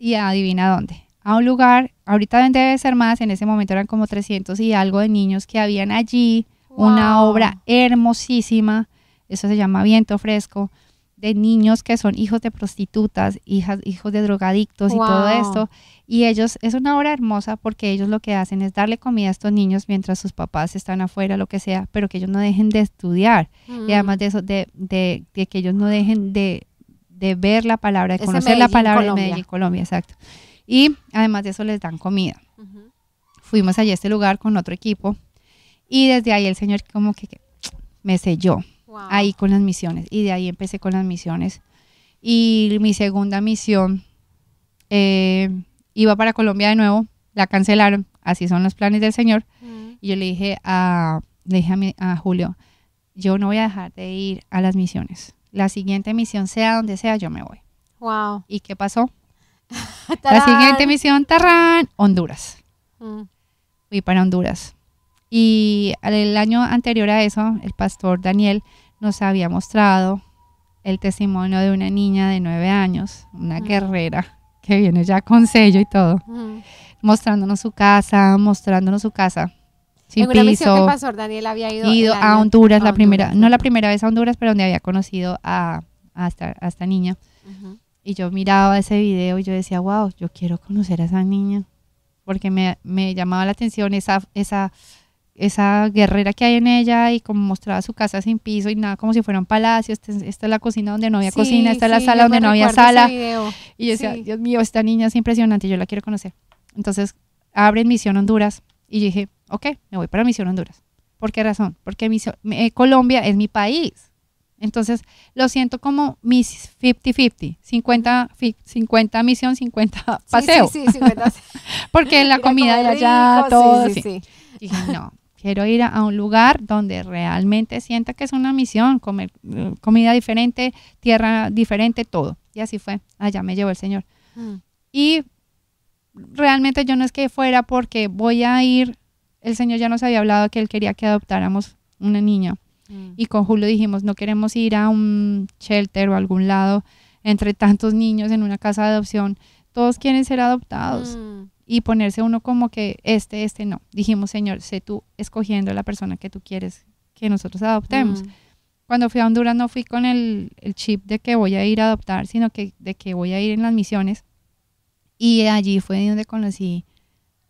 S2: Y adivina dónde. A un lugar, ahorita debe ser más, en ese momento eran como 300 y algo de niños que habían allí, una obra hermosísima, eso se llama Viento Fresco, de niños que son hijos de prostitutas, hijas, hijos de drogadictos y todo esto. Y ellos, es una obra hermosa porque ellos lo que hacen es darle comida a estos niños mientras sus papás están afuera, lo que sea, pero que ellos no dejen de estudiar. Y
S1: Mm.
S2: además de eso, de, de- de que ellos no dejen de, de ver la palabra, de
S1: Es
S2: conocer la palabra
S1: Colombia.
S2: de Medellín, Colombia, exacto. Y además de eso les dan comida fuimos allá a este lugar con otro equipo y desde ahí el Señor como que, que me selló
S1: Wow.
S2: ahí con las misiones y de ahí empecé con las misiones y mi segunda misión eh, iba para Colombia de nuevo la cancelaron así son los planes del Señor
S1: Mm.
S2: y yo le dije a le dije a, mi- a Julio yo no voy a dejar de ir a las misiones la siguiente misión sea donde sea yo me voy
S1: Wow.
S2: y qué pasó la siguiente misión Tarrán Honduras
S1: Mm.
S2: fui para Honduras. Y el año anterior a eso, el pastor Daniel nos había mostrado el testimonio de una niña de nueve años, una
S1: Ujú.
S2: guerrera que viene ya con sello y todo,
S1: Mm.
S2: mostrándonos su casa, mostrándonos su casa, sin
S1: En una misión que
S2: piso,
S1: el pastor Daniel había ido,
S2: ido a Honduras
S1: a
S2: la primera, no la primera vez a Honduras, pero donde había conocido a, a esta, a esta niña.
S1: Ujú.
S2: Y yo miraba ese video y yo decía, wow, yo quiero conocer a esa niña. Porque me, me llamaba la atención esa, esa, esa guerrera que hay en ella y como mostraba su casa sin piso y nada, como si fuera un palacio. Este- esta es la cocina donde no había
S1: Sí,
S2: cocina, esta es la
S1: sí,
S2: sala donde no había sala. Y yo decía,
S1: Sí.
S2: Dios mío, esta niña es impresionante, yo la quiero conocer. Entonces, abren Misión Honduras y dije, ok, me voy para Misión Honduras. ¿Por qué razón? Porque Misión- eh, Colombia es mi país. Entonces, lo siento como mis 50-50, 50, fi- 50 misión, 50
S1: Sí,
S2: paseo.
S1: Sí, sí, 50.
S2: Porque la comida de allá,
S1: rico,
S2: todo.
S1: sí,
S2: sí.
S1: sí, sí.
S2: Dije, no, quiero ir a, a un lugar donde realmente sienta que es una misión, comer eh, comida diferente, tierra diferente, todo. Y así fue. Allá me llevó el Señor.
S1: Mm.
S2: Y realmente yo no es que fuera porque voy a ir, el Señor ya nos había hablado que Él quería que adoptáramos una niña.
S1: Mm.
S2: Y con Julio dijimos, no queremos ir a un shelter o a algún lado entre tantos niños en una casa de adopción. Todos quieren ser adoptados
S1: Mm.
S2: y ponerse uno como que este, este no. Dijimos, Señor, sé tú escogiendo la persona que tú quieres que nosotros adoptemos.
S1: Mm.
S2: Cuando fui a Honduras no fui con el, el chip de que voy a ir a adoptar, sino que de que voy a ir en las misiones. Y allí fue donde conocí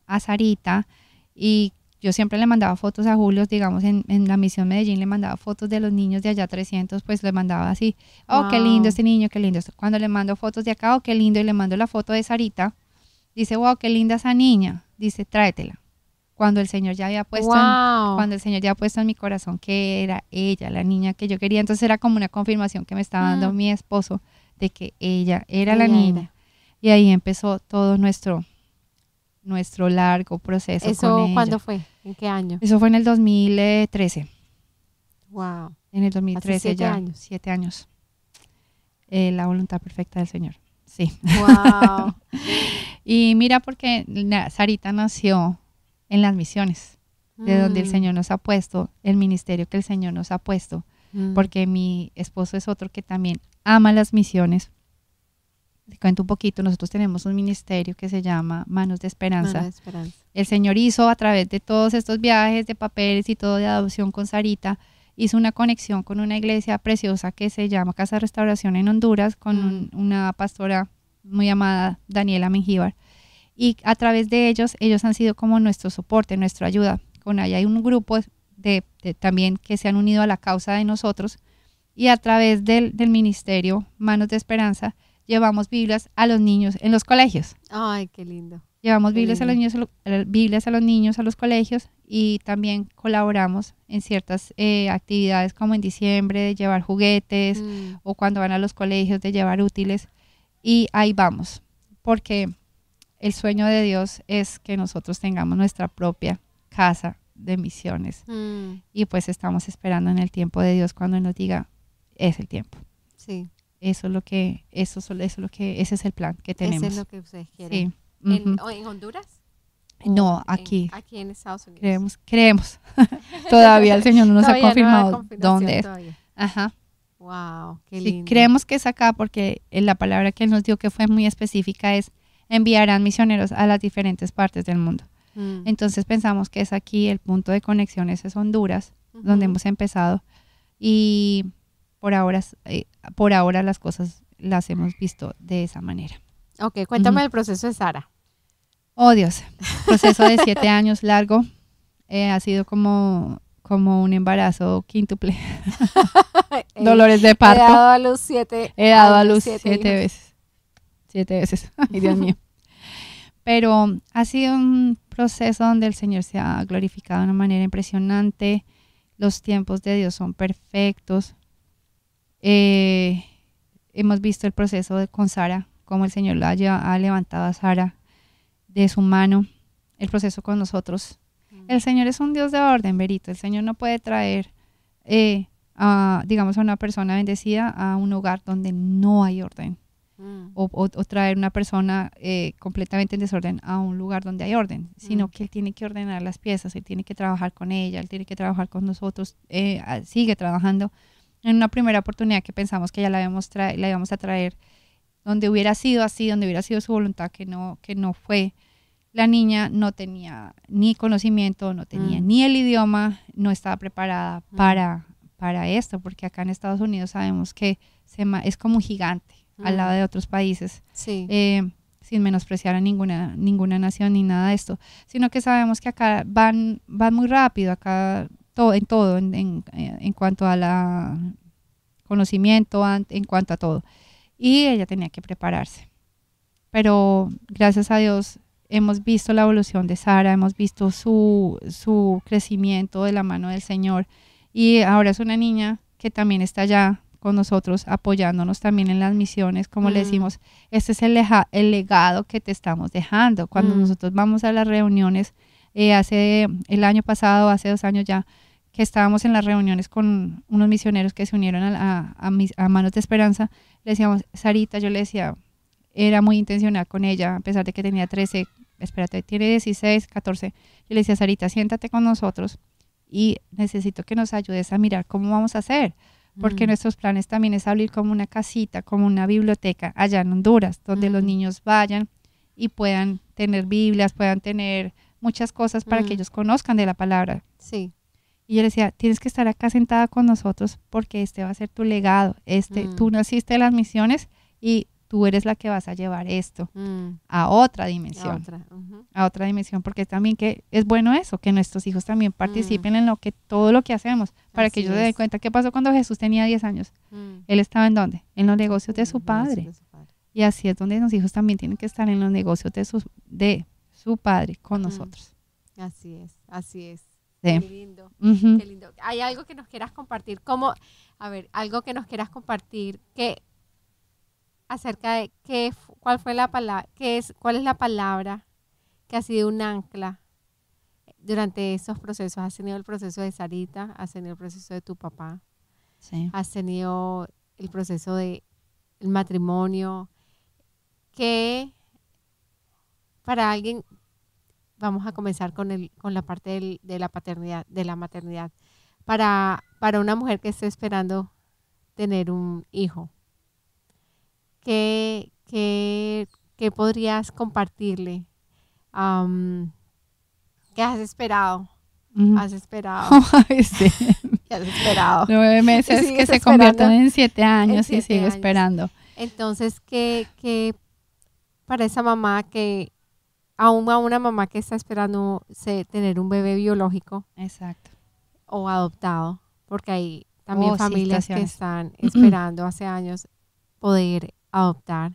S2: a Sarita y yo siempre le mandaba fotos a Julio, digamos, en, en la misión Medellín le mandaba fotos de los niños de allá 300, pues le mandaba así, oh, qué lindo este niño, qué lindo. esto". Cuando le mando fotos de acá, oh, qué lindo, y le mando la foto de Sarita, dice, wow, qué linda esa niña, dice, tráetela. Cuando el Señor ya había puesto en- cuando el Señor ya ha puesto en mi corazón que era ella, la niña que yo quería. Entonces era como una confirmación que me estaba dando
S1: Mm.
S2: mi esposo de que ella era la niña.
S1: era.
S2: Y ahí empezó todo nuestro, nuestro largo proceso.
S1: ¿Eso
S2: con ella.
S1: cuándo fue? ¿En qué año?
S2: Eso fue en el 2013.
S1: Wow.
S2: En el 2013
S1: siete
S2: ya.
S1: años.
S2: Siete años. Eh, la voluntad perfecta del Señor. Sí.
S1: Wow.
S2: Y mira porque Sarita nació en las misiones, de donde el
S1: Mm.
S2: Señor nos ha puesto, el ministerio que el Señor nos ha puesto.
S1: Mm.
S2: porque mi esposo es otro que también ama las misiones. Te cuento un poquito, nosotros tenemos un ministerio que se llama Manos de Esperanza.
S1: Mano de esperanza.
S2: El Señor hizo a través de todos estos viajes de papeles y todo de adopción con Sarita, hizo una conexión con una iglesia preciosa que se llama Casa de Restauración en Honduras, con un- una pastora muy amada, Daniela Mengíbar. Y a través de ellos, ellos han sido como nuestro soporte, nuestra ayuda. Con allá hay un grupo de, de- también que se han unido a la causa de nosotros. Y a través del, del ministerio Manos de Esperanza, llevamos Biblias a los niños en los colegios.
S1: Ay, qué lindo.
S2: Llevamos
S1: Qué
S2: Biblias a, los niños, Biblias a los niños a los colegios y también colaboramos en ciertas eh, actividades como en diciembre de llevar juguetes
S1: Mm.
S2: o cuando van a los colegios de llevar útiles y ahí vamos porque el sueño de Dios es que nosotros tengamos nuestra propia casa de misiones
S1: Mm.
S2: y pues estamos esperando en el tiempo de Dios cuando nos diga es el tiempo
S1: Sí.
S2: Eso es lo que eso, es- eso es lo que ese es el plan que tenemos
S1: Ese es lo que ustedes quieren.
S2: sí
S1: ¿En, Honduras?
S2: No,
S1: ¿O en-
S2: aquí.
S1: aquí en Estados Unidos.
S2: Creemos, creemos. Todavía el Señor no nos ha confirmado dónde es.
S1: todavía.
S2: Ajá.
S1: Wow, qué
S2: Sí,
S1: lindo.
S2: creemos que es acá porque la palabra que Él nos dio que fue muy específica es enviarán misioneros a las diferentes partes del mundo.
S1: Mm.
S2: Entonces pensamos que es aquí el punto de conexión, ese es Honduras, donde hemos empezado. Y por ahora, eh, por ahora las cosas las hemos visto de esa manera.
S1: Ok, cuéntame
S2: Ujú.
S1: el proceso de Sara.
S2: Oh Dios, proceso de siete años largo. Eh, ha sido como, como un embarazo quíntuple. Dolores de
S1: He
S2: parto.
S1: dado a luz siete.
S2: He dado a luz
S1: siete
S2: siete, veces. Siete veces. Ay, Dios mío. Pero ha sido un proceso donde el Señor se ha glorificado de una manera impresionante. Los tiempos de Dios son perfectos. Eh, hemos visto el proceso de, con Sara, cómo el Señor la ha, levantado a Sara de su mano. El proceso con nosotros. El Señor es un Dios de orden, Berito. El Señor no puede traer, eh, a, digamos, a una persona bendecida a un hogar donde no hay orden.
S1: Mm.
S2: O, o- o traer una persona eh, completamente en desorden a un lugar donde hay orden, sino
S1: Mm.
S2: que Él tiene que ordenar las piezas, Él tiene que trabajar con ella, Él tiene que trabajar con nosotros, eh, sigue trabajando. En una primera oportunidad que pensamos que ya la íbamos, tra- la íbamos a traer, donde hubiera sido así, donde hubiera sido su voluntad, que no, que no fue, la niña no tenía ni conocimiento, no tenía
S1: Mm.
S2: ni el idioma, no estaba preparada
S1: Mm.
S2: para, para esto, porque acá en Estados Unidos sabemos que se es como un gigante al
S1: Mm.
S2: lado de otros países,
S1: Sí.
S2: eh, sin menospreciar a ninguna, ninguna nación ni nada de esto, sino que sabemos que acá van, van muy rápido, acá todo, en todo, en, en, eh, en cuanto a la conocimiento, en cuanto a todo. Y ella tenía que prepararse. Pero gracias a Dios hemos visto la evolución de Sara, hemos visto su, su crecimiento de la mano del Señor. Y ahora es una niña que también está allá con nosotros, apoyándonos también en las misiones, como le
S1: Mm.
S2: decimos, este es el, el legado que te estamos dejando. Cuando
S1: Mm.
S2: nosotros vamos a las reuniones, eh, hace el año pasado, hace dos años ya, que estábamos en las reuniones con unos misioneros que se unieron a, a- a mis- a Manos de Esperanza, le decíamos, Sarita, yo le decía, era muy intencional con ella, a pesar de que tenía 13, espérate, tiene 16, 14. Yo le decía, Sarita, siéntate con nosotros y necesito que nos ayudes a mirar cómo vamos a hacer, porque
S1: Mm.
S2: nuestros planes también es abrir como una casita, como una biblioteca allá en Honduras, donde los
S1: Mm.
S2: niños vayan y puedan tener Biblias, puedan tener muchas cosas para que
S1: Mm.
S2: ellos conozcan de la palabra.
S1: Sí.
S2: Y yo le decía, tienes que estar acá sentada con nosotros porque este va a ser tu legado. Este,
S1: Mm.
S2: Tú naciste de las misiones y tú eres la que vas a llevar esto
S1: Mm.
S2: a otra dimensión,
S1: otra.
S2: a otra dimensión, porque también que es bueno eso, que nuestros hijos también participen en lo que todo lo que hacemos, para que ellos se den cuenta qué pasó cuando Jesús tenía 10 años.
S1: Mm.
S2: Él estaba en dónde? En los negocios de su padre.
S1: de su padre.
S2: Y así es donde los hijos también tienen que estar en los negocios de su, de su padre con nosotros.
S1: Así es, así es.
S2: Sí.
S1: Qué lindo. Qué lindo. ¿Hay algo que nos quieras compartir? ¿Cómo, a ver, algo que nos quieras compartir que acerca de qué, cuál fue la palabra, qué es, cuál es la palabra que ha sido un ancla durante esos procesos? ¿Has tenido el proceso de Sarita? ¿Has tenido el proceso de tu papá?
S2: Sí.
S1: ¿Has tenido el proceso de el matrimonio? Que para alguien, vamos a comenzar con, el, con la parte del- de la paternidad, de la maternidad. Para, para una mujer que esté esperando tener un hijo, ¿qué, qué, qué podrías compartirle? Am, ¿Qué has esperado? Has esperado.
S2: Ay, sí.
S1: ¿Qué has esperado?
S2: Nueve meses que se convierten en siete años y
S1: siete
S2: sigue
S1: años.
S2: esperando.
S1: Entonces, que, que para esa mamá que, aún a una mamá que está esperando se- tener un bebé biológico
S2: Exacto.
S1: o adoptado, porque hay también
S2: Oh, sí,
S1: familias que están esperando hace años poder adoptar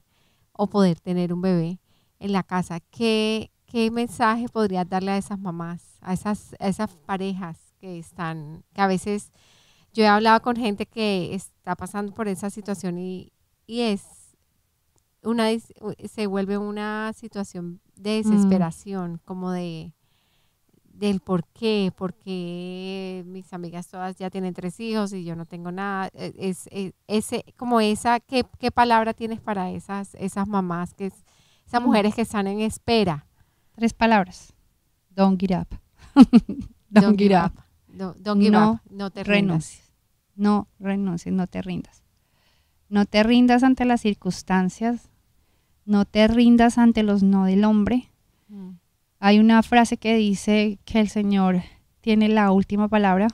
S1: o poder tener un bebé en la casa. ¿Qué, qué mensaje podrías darle a esas mamás, a esas, a esas parejas que están, que a veces yo he hablado con gente que está pasando por esa situación y, y es una se vuelve una situación de
S2: Mm.
S1: desesperación, como de del por qué, porque mis amigas todas ya tienen tres hijos y yo no tengo nada. Eh, Es, es- ese, como esa, ¿qué, qué palabra tienes para esas, esas mamás, que es- esas
S2: Mm.
S1: mujeres que están en espera?
S2: Tres palabras. Don't give up. Don't, give up.
S1: No, don't give
S2: No
S1: up. No te rindas.
S2: renuncies. No renuncies, no te rindas. No te rindas ante las circunstancias. No te rindas ante los no del hombre.
S1: Mm,
S2: Hay una frase que dice que el Señor tiene la última palabra.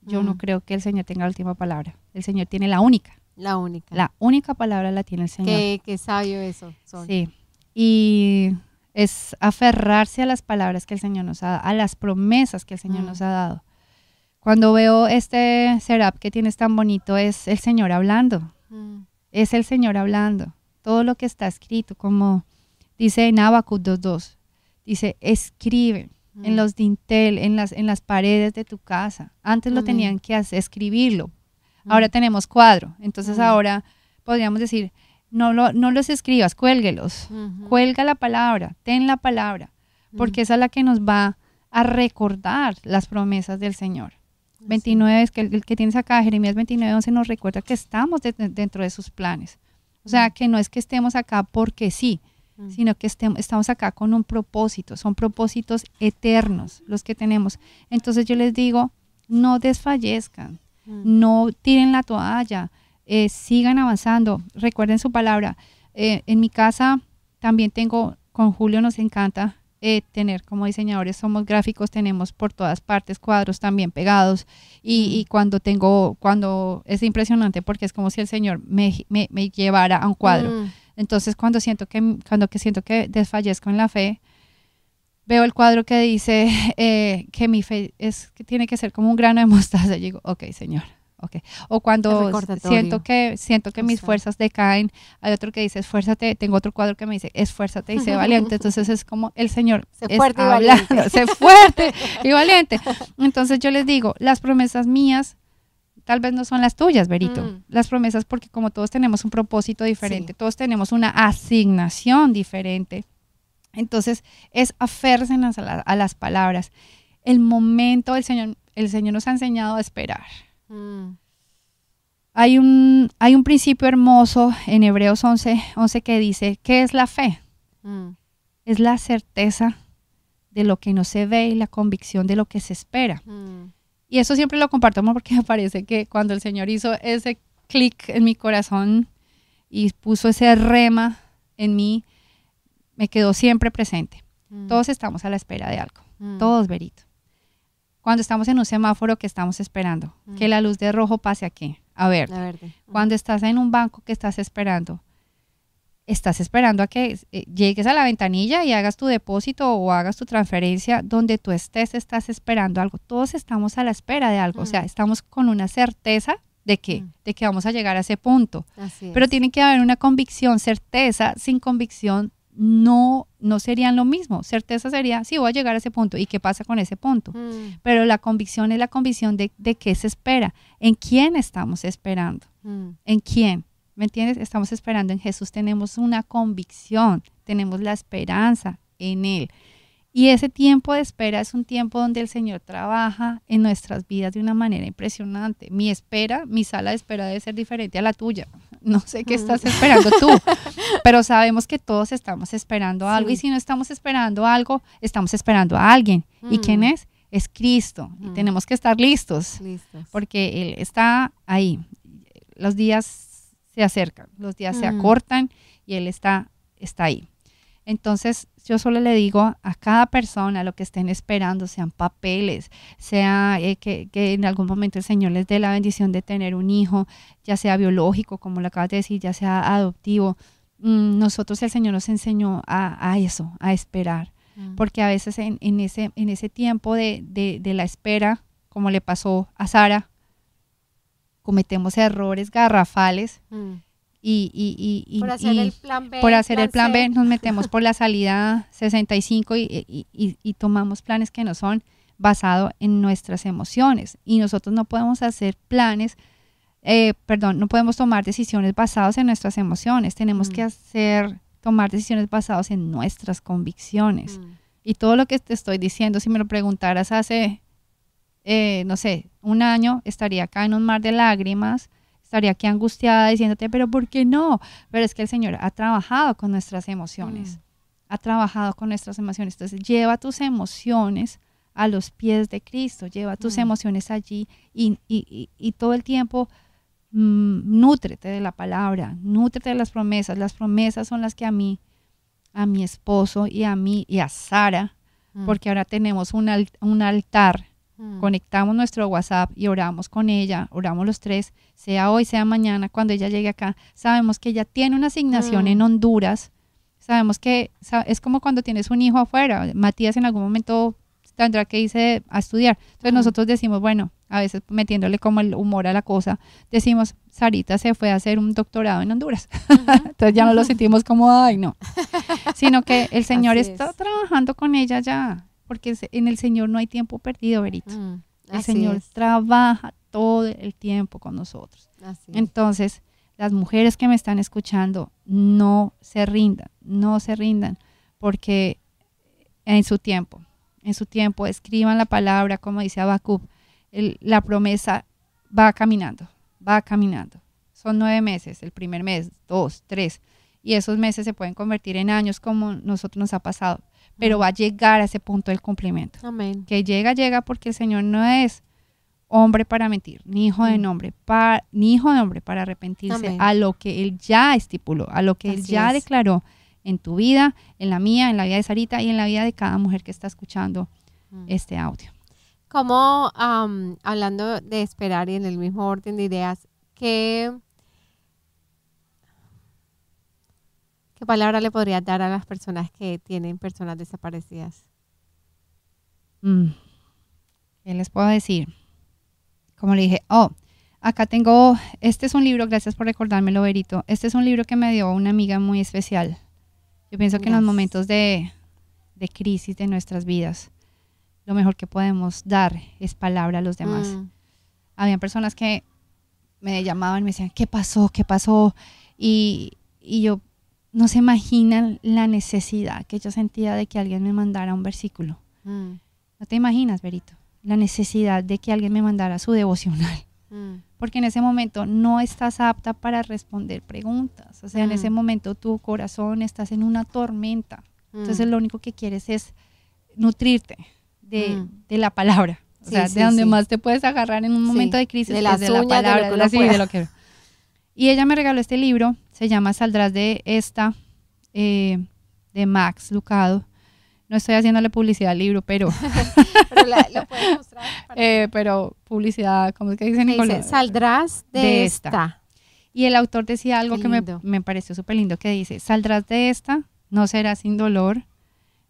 S2: Yo no
S1: Mm.
S2: creo que el Señor tenga la última palabra. El Señor tiene la única.
S1: La única.
S2: La única palabra la tiene el Señor.
S1: Qué, qué sabio eso.
S2: Sí. Y es aferrarse a las palabras que el Señor nos ha dado, a las promesas que el Señor
S1: Mm.
S2: nos ha dado. Cuando veo este setup que tienes tan bonito, es el Señor hablando.
S1: Mm,
S2: Es el Señor hablando. Todo lo que está escrito, como dice en Habacuc 2.2, dice, escribe en
S1: mm,
S2: los dintel, en las, en las paredes de tu casa. Antes lo tenían que hacer, escribirlo.
S1: mm,
S2: Ahora tenemos cuadro. Entonces
S1: Mm.
S2: ahora podríamos decir, no, lo, no los escribas, cuélguelos. Cuelga la palabra, ten la palabra, porque
S1: mm,
S2: esa es la que nos va a recordar las promesas del Señor.
S1: así.
S2: 29 es que el, el que tienes acá, Jeremías 29, 11 nos recuerda que estamos de- dentro de sus planes. O sea,
S1: Mm.
S2: que no es que estemos acá porque sí,
S1: Mm,
S2: sino que estemos, estamos acá con un propósito, son propósitos eternos los que tenemos. Entonces yo les digo, no desfallezcan,
S1: mm,
S2: no tiren la toalla, eh, sigan avanzando, recuerden su palabra. Eh, en mi casa también tengo, con Julio nos encanta eh, tener como diseñadores, somos gráficos, tenemos por todas partes cuadros también pegados y, y cuando tengo, cuando es impresionante porque es como si el Señor me, me- me llevara a un cuadro.
S1: mm,
S2: Entonces, cuando siento que, cuando que siento que desfallezco en la fe, veo el cuadro que dice eh, que mi fe es que tiene que ser como un grano de mostaza. Y digo, ok, Señor, O cuando siento que siento que mis fuerzas decaen, hay otro que dice, esfuérzate. Tengo otro cuadro que me dice, esfuérzate y sé valiente. Entonces es como el Señor
S1: Sé
S2: es
S1: fuerte y
S2: hablando,
S1: valiente.
S2: sé fuerte y valiente. Entonces yo les digo, las promesas mías tal vez no son las tuyas, Berito.
S1: Mm.
S2: Las promesas porque como todos tenemos un propósito diferente,
S1: Sí.
S2: todos tenemos una asignación diferente. Entonces es aférsenos a, la- a las palabras. El momento, el Señor, el Señor nos ha enseñado a esperar,
S1: mm,
S2: Hay un, hay un principio hermoso en Hebreos 11, 11 que dice, ¿qué es la fe?
S1: Mm,
S2: Es la certeza de lo que no se ve y la convicción de lo que se espera.
S1: mm,
S2: Y eso siempre lo comparto amor, porque me parece que cuando el Señor hizo ese clic en mi corazón y puso ese rema en mí, me quedó siempre presente.
S1: mm,
S2: Todos estamos a la espera de algo,
S1: mm,
S2: todos, Verito. Cuando estamos en un semáforo que estamos esperando,
S1: Mm.
S2: que la luz de rojo pase aquí, a
S1: verde. Mm,
S2: cuando estás en un banco que estás esperando, estás esperando a que eh, llegues a la ventanilla y hagas tu depósito o hagas tu transferencia donde tú estés, estás esperando algo. Todos estamos a la espera de algo, o sea,
S1: Mm.
S2: estamos con una certeza de que,
S1: Mm.
S2: de que vamos a llegar a ese punto.
S1: Así
S2: Pero tiene que haber una convicción, certeza sin convicción no, no serían lo mismo. Certeza sería, sí, voy a llegar a ese punto. ¿Y qué pasa con ese punto?
S1: Mm,
S2: Pero la convicción es la convicción de, de qué se espera, en quién estamos esperando.
S1: mm,
S2: ¿En quién? ¿Me entiendes? Estamos esperando en Jesús, tenemos una convicción, tenemos la esperanza en Él. Y ese tiempo de espera es un tiempo donde el Señor trabaja en nuestras vidas de una manera impresionante. Mi espera, mi sala de espera debe ser diferente a la tuya. No sé qué estás esperando tú, pero sabemos que todos estamos esperando algo. Y si no estamos esperando algo, estamos esperando a alguien. ¿Y
S1: Mm.
S2: quién es? Es Cristo. Y
S1: Mm.
S2: tenemos que estar listos
S1: Listos.
S2: porque Él está ahí. Los días se acercan, los días se
S1: Mm.
S2: acortan y Él está, está ahí. Entonces, yo solo le digo a cada persona lo que estén esperando, sean papeles, sea eh, que, que en algún momento el Señor les dé la bendición de tener un hijo, ya sea biológico, como lo acabas de decir, ya sea adoptivo. Mm, nosotros el Señor nos enseñó a, a eso, a esperar
S1: Mm,
S2: porque a veces en, en ese, en ese tiempo de, de- de la espera, como le pasó a Sara, cometemos errores garrafales
S1: mm.
S2: Y, y- y- y-
S1: Por hacer
S2: y
S1: el plan B.
S2: por hacer el plan. B nos metemos por la salida 65 y, tomamos planes que no son basados en nuestras emociones. Y nosotros no podemos hacer planes, eh, perdón, no podemos tomar decisiones basadas en nuestras emociones. Tenemos
S1: Mm.
S2: que hacer, tomar decisiones basadas en nuestras convicciones.
S1: Mm,
S2: Y todo lo que te estoy diciendo, si me lo preguntaras hace, eh, no sé, un año, estaría acá en un mar de lágrimas, estaría aquí angustiada diciéndote, pero ¿por qué no? Pero es que el Señor ha trabajado con nuestras emociones,
S1: Mm.
S2: ha trabajado con nuestras emociones. Entonces, lleva tus emociones a los pies de Cristo, lleva tus
S1: Mm.
S2: emociones allí y, y- y- y todo el tiempo mm, nútrete de la palabra, nútrete de las promesas. Las promesas son las que a mí, a mi esposo y a mí y a Sara,
S1: mm,
S2: porque ahora tenemos un, un altar,
S1: mm,
S2: conectamos nuestro WhatsApp y oramos con ella, oramos los tres, sea hoy, sea mañana, cuando ella llegue acá, sabemos que ella tiene una asignación
S1: Mm.
S2: en Honduras, sabemos que es como cuando tienes un hijo afuera, Matías en algún momento tendrá que irse a estudiar, entonces
S1: Mm.
S2: nosotros decimos, bueno, a veces metiéndole como el humor a la cosa, decimos, Sarita se fue a hacer un doctorado en Honduras, entonces ya no lo sentimos como, ay, no, sino que el Señor
S1: Así
S2: está
S1: es.
S2: trabajando con ella ya, porque en el Señor no hay tiempo perdido, Verito.
S1: mm,
S2: El Señor
S1: es,
S2: trabaja todo el tiempo con nosotros.
S1: así.
S2: Entonces, las mujeres que me están escuchando, no se rindan, no se rindan, porque en su tiempo, en su tiempo, escriban la palabra, como dice Habacuc, el- la promesa va caminando, va caminando. Son nueve meses, el primer mes, dos, tres, y esos meses se pueden convertir en años como nosotros nos ha pasado, pero va a llegar a ese punto del cumplimiento
S1: Amén.
S2: que llega, llega porque el Señor no es hombre para mentir, ni hijo de
S1: Mm.
S2: hombre, pa- ni hijo de hombre para arrepentirse
S1: Amén.
S2: a lo que Él ya estipuló, a lo que Él ya
S1: es.
S2: declaró en tu vida, en la mía, en la vida de Sarita y en la vida de cada mujer que está escuchando
S1: Mm.
S2: este audio.
S1: Como hablando de esperar y en el mismo orden de ideas, ¿qué, ¿qué palabra le podrías dar a las personas que tienen personas desaparecidas?
S2: Mm. ¿Qué les puedo decir? Como le dije, oh, acá tengo, este es un libro, gracias por recordármelo, Verito. Este es un libro que me dio una amiga muy especial. Yo pienso que en los momentos de, de crisis de nuestras vidas, lo mejor que podemos dar es palabra a los demás.
S1: Mm,
S2: Habían personas que me llamaban y me decían, ¿qué pasó? ¿Qué pasó? Y, y yo, no se imaginan la necesidad que yo sentía de que alguien me mandara un versículo.
S1: mm,
S2: No te imaginas, Berito, la necesidad de que alguien me mandara su devocional.
S1: mm,
S2: porque en ese momento no estás apta para responder preguntas. O sea, en
S1: Mm.
S2: ese momento tu corazón estás en una tormenta. Entonces
S1: Mm.
S2: lo único que quieres es nutrirte de,
S1: Mm.
S2: de la palabra. O
S1: Sí,
S2: sea,
S1: sí,
S2: de donde
S1: sí.
S2: más te puedes agarrar en un momento de crisis
S1: de
S2: es
S1: las
S2: de
S1: uñas,
S2: la
S1: de lo
S2: palabra,
S1: que
S2: de la- de lo que- Y ella me regaló este libro, se llama Saldrás de esta, eh, de Max Lucado. No estoy haciéndole publicidad al libro, pero,
S1: Pero la- lo puedes mostrar. para-
S2: eh, pero publicidad, ¿cómo es que dice
S1: Me
S2: Nicolás?
S1: dice, saldrás de,
S2: de
S1: esta.
S2: esta. Y el autor decía algo que me, me pareció súper lindo, que dice, saldrás de esta, no será sin dolor,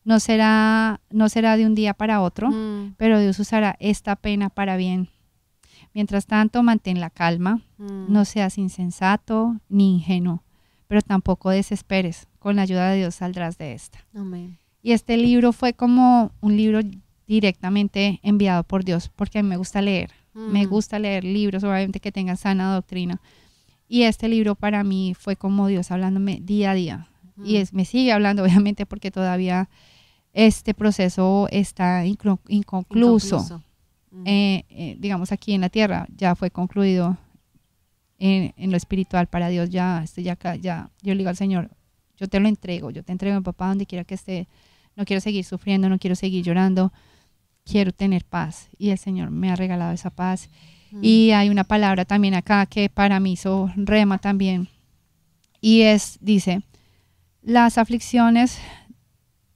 S2: no será, no será de un día para otro,
S1: Mm,
S2: pero Dios usará esta pena para bien. Mientras tanto, mantén la calma,
S1: mm.
S2: no seas insensato ni ingenuo, pero tampoco desesperes. Con la ayuda de Dios saldrás de esta.
S1: Amén.
S2: Y este libro fue como un libro directamente enviado por Dios, porque a mí me gusta leer. Me
S1: Mm.
S2: gusta leer libros, obviamente que tengan sana doctrina. Y este libro para mí fue como Dios hablándome día a día. Y
S1: Mm.
S2: es, me sigue hablando, obviamente, porque todavía este proceso está inclu- inconcluso. Eh, eh, digamos, aquí en la tierra ya fue concluido en, en lo espiritual para Dios. Ya, estoy ya acá, ya. Yo le digo al Señor, yo te lo entrego, yo te entrego a mi papá donde quiera que esté. No quiero seguir sufriendo, no quiero seguir llorando. Quiero tener paz. Y el Señor me ha regalado esa paz. Y hay una palabra también acá que para mí hizo rema también. Y es, dice, las aflicciones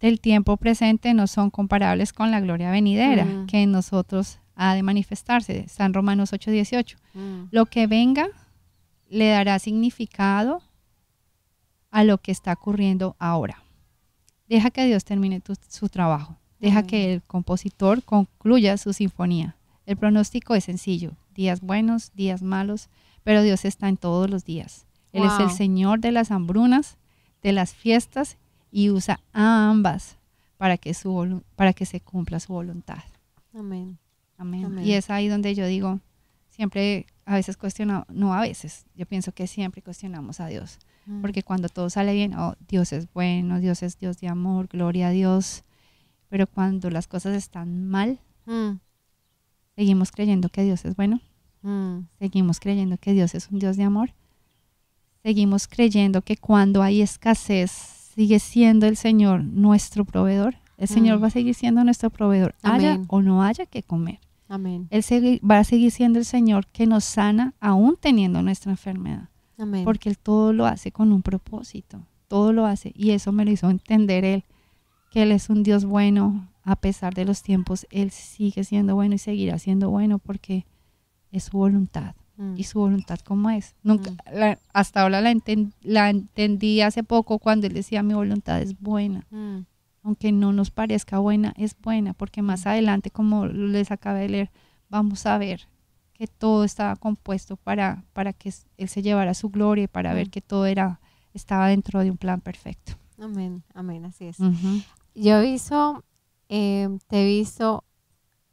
S2: del tiempo presente no son comparables con la gloria venidera que en nosotros ha de manifestarse. San Romanos 8:18.
S1: Mm.
S2: Lo que venga le dará significado a lo que está ocurriendo ahora. Deja que Dios termine tu- su trabajo. Deja que el compositor concluya su sinfonía. El pronóstico es sencillo. Días buenos, días malos, pero Dios está en todos los días. Él es el. Señor de las hambrunas, de las fiestas y usa ambas para que, su, para que se cumpla su voluntad.
S1: Amén.
S2: Amén.
S1: Amén.
S2: Y es ahí donde yo digo, siempre, a veces cuestionamos, no a veces, yo pienso que siempre cuestionamos a Dios.
S1: Mm.
S2: Porque cuando todo sale bien, oh, Dios es bueno, Dios es Dios de amor, gloria a Dios. Pero cuando las cosas están mal,
S1: Mm.
S2: seguimos creyendo que Dios es bueno,
S1: Mm.
S2: seguimos creyendo que Dios es un Dios de amor, seguimos creyendo que cuando hay escasez, sigue siendo el Señor nuestro proveedor. El Señor va a seguir siendo nuestro proveedor, haya
S1: Amén.
S2: o no haya que comer.
S1: Amén.
S2: Él va a seguir siendo el Señor que nos sana aún teniendo nuestra enfermedad,
S1: Amén.
S2: porque Él todo lo hace con un propósito, todo lo hace. Y eso me lo hizo entender Él, que Él es un Dios bueno, a pesar de los tiempos, Él sigue siendo bueno y seguirá siendo bueno porque es su voluntad.
S1: Mm.
S2: ¿Y su voluntad cómo es? Nunca,
S1: Mm.
S2: la- hasta ahora la, enten- la entendí hace poco cuando Él decía mi voluntad es buena
S1: Mm.
S2: Aunque no nos parezca buena, es buena, porque más adelante, como les acabé de leer, vamos a ver que todo estaba compuesto para, para que Él se llevara su gloria y para ver que todo era, estaba dentro de un plan perfecto.
S1: Amén. Amén. Así es. Yo he visto, eh, te he visto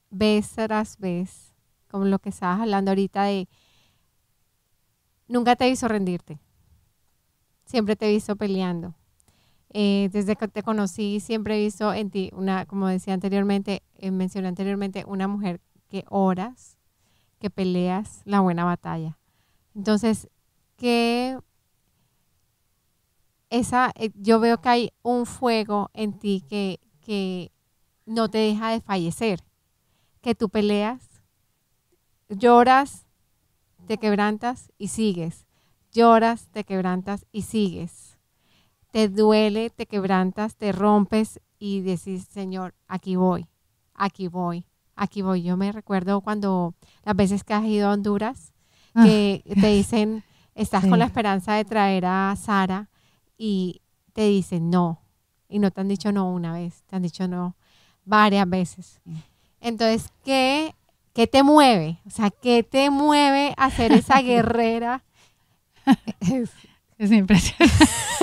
S1: vez tras vez, como lo que estabas hablando ahorita de, nunca te he visto rendirte, siempre te he visto peleando. Eh, desde que te conocí siempre he visto en ti una, como decía anteriormente, eh, mencioné anteriormente, una mujer que oras, que peleas la buena batalla. Entonces, que esa, eh, yo veo que hay un fuego en ti que, que no te deja de fallecer, que tú peleas, lloras, te quebrantas y sigues, lloras, te quebrantas y sigues, te duele, te quebrantas, te rompes y decís, Señor, aquí voy, aquí voy, aquí voy. Yo me recuerdo cuando las veces que has ido a Honduras,
S2: Ah,
S1: que te dicen, estás
S2: Sí.
S1: con la esperanza de traer a Sara y te dicen no. Y no te han dicho no una vez, te han dicho no varias veces.
S2: Sí.
S1: Entonces, ¿qué, ¿qué te mueve? O sea, ¿qué te mueve a ser esa guerrera?
S2: es impresionante.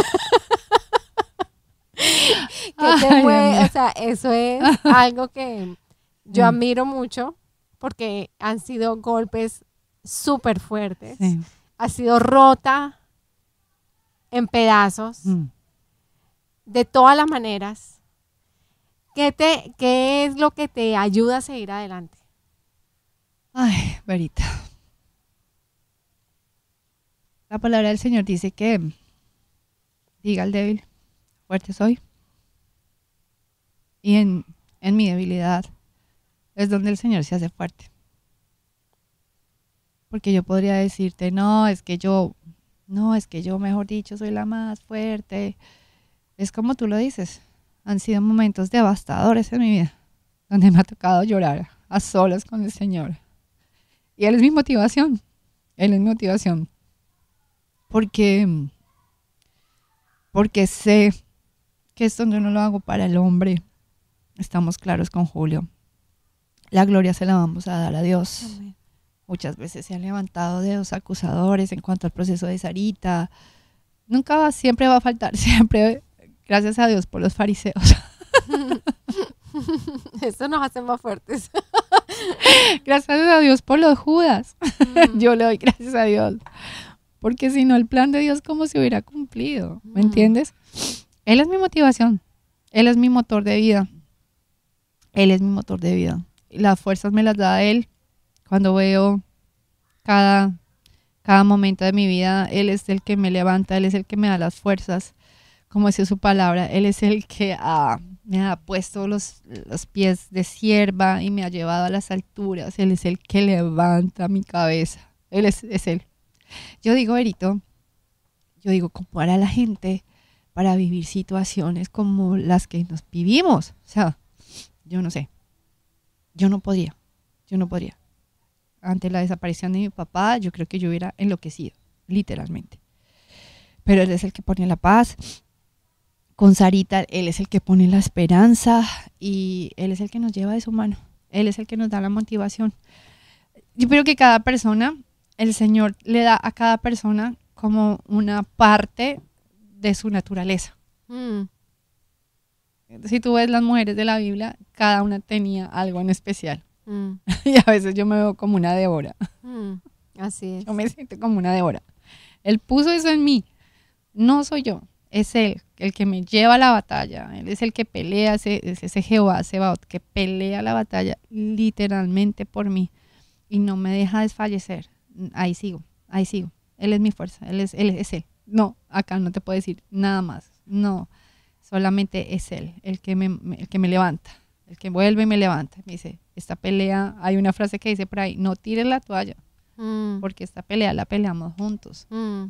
S1: ¿Qué te mueve? O sea, eso es algo que yo
S2: Mm.
S1: admiro mucho porque han sido golpes súper fuertes.
S2: Sí.
S1: Ha sido rota en pedazos.
S2: Mm.
S1: de todas las maneras, ¿qué, te, ¿qué es lo que te ayuda a seguir adelante?
S2: Ay, Verita. La palabra del Señor dice que diga al débil, fuerte soy. Y en, en mi debilidad es donde el Señor se hace fuerte. Porque yo podría decirte, no, es que yo, no, es que yo, mejor dicho, soy la más fuerte. Es como tú lo dices. Han sido momentos devastadores en mi vida, donde me ha tocado llorar a solas con el Señor. Y Él es mi motivación. Él es mi motivación. Porque, porque sé que esto no lo hago para el hombre. Estamos claros con Julio. La gloria se la vamos a dar a Dios.
S1: Amén.
S2: Muchas veces se han levantado dedos acusadores en cuanto al proceso de Sarita. Nunca va, siempre va a faltar, siempre, gracias a Dios por los fariseos.
S1: Eso nos hace más fuertes.
S2: gracias a Dios por los Judas.
S1: Mm.
S2: Yo le doy gracias a Dios. Porque si no, el plan de Dios como se hubiera cumplido. ¿Me
S1: Mm.
S2: entiendes? Él es mi motivación. Él es mi motor de vida. Él es mi motor de vida. Las fuerzas me las da Él cuando veo cada, cada momento de mi vida. Él es el que me levanta, Él es el que me da las fuerzas. Como dice su palabra, Él es el que ah, me ha puesto los, los pies de sierva y me ha llevado a las alturas. Él es el que levanta mi cabeza. Él es, es Él. Yo digo, Erito, yo digo, ¿cómo hará la gente para vivir situaciones como las que nos vivimos? O sea, yo no sé. Yo no podría. Yo no podría. Ante la desaparición de mi papá, yo creo que yo hubiera enloquecido, literalmente. Pero él es el que pone la paz. Con Sarita, él es el que pone la esperanza y él es el que nos lleva de su mano. Él es el que nos da la motivación. Yo creo que cada persona, el Señor le da a cada persona como una parte de su naturaleza.
S1: Mm.
S2: Si tú ves las mujeres de la Biblia, cada una tenía algo en especial.
S1: Mm.
S2: Y a veces yo me veo como una Débora.
S1: Mm. Así es.
S2: Yo me siento como una Débora. Él puso eso en mí. No soy yo. Es Él el que me lleva a la batalla. Él es el que pelea, ese, es ese Jehová Sebaot, que pelea la batalla literalmente por mí y no me deja desfallecer. Ahí sigo, ahí sigo. Él es mi fuerza, Él es Él. Es él. No, acá no te puedo decir nada más. No, solamente es Él el que me, el que me levanta, el que vuelve y me levanta. Me dice, esta pelea, hay una frase que dice por ahí, no tires la toalla,
S1: Mm.
S2: porque esta pelea la peleamos juntos
S1: Mm.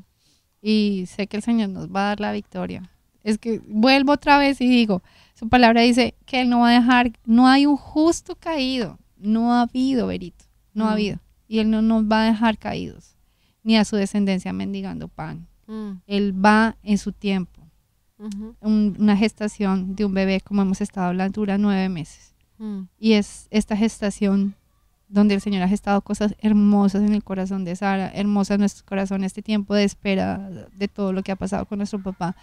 S2: y sé que el Señor nos va a dar la victoria. Es que vuelvo otra vez y digo, su palabra dice que Él no va a dejar, no hay un justo caído, no ha habido, Berito, no ha
S1: Mm.
S2: habido. Y Él no nos va a dejar caídos, ni a su descendencia mendigando pan.
S1: Mm.
S2: Él va en su tiempo. Un- una gestación de un bebé, como hemos estado hablando, dura nueve meses.
S1: Mm.
S2: Y es esta gestación donde el Señor ha gestado cosas hermosas en el corazón de Sara, hermosas en nuestro corazón, este tiempo de espera de todo lo que ha pasado con nuestro papá.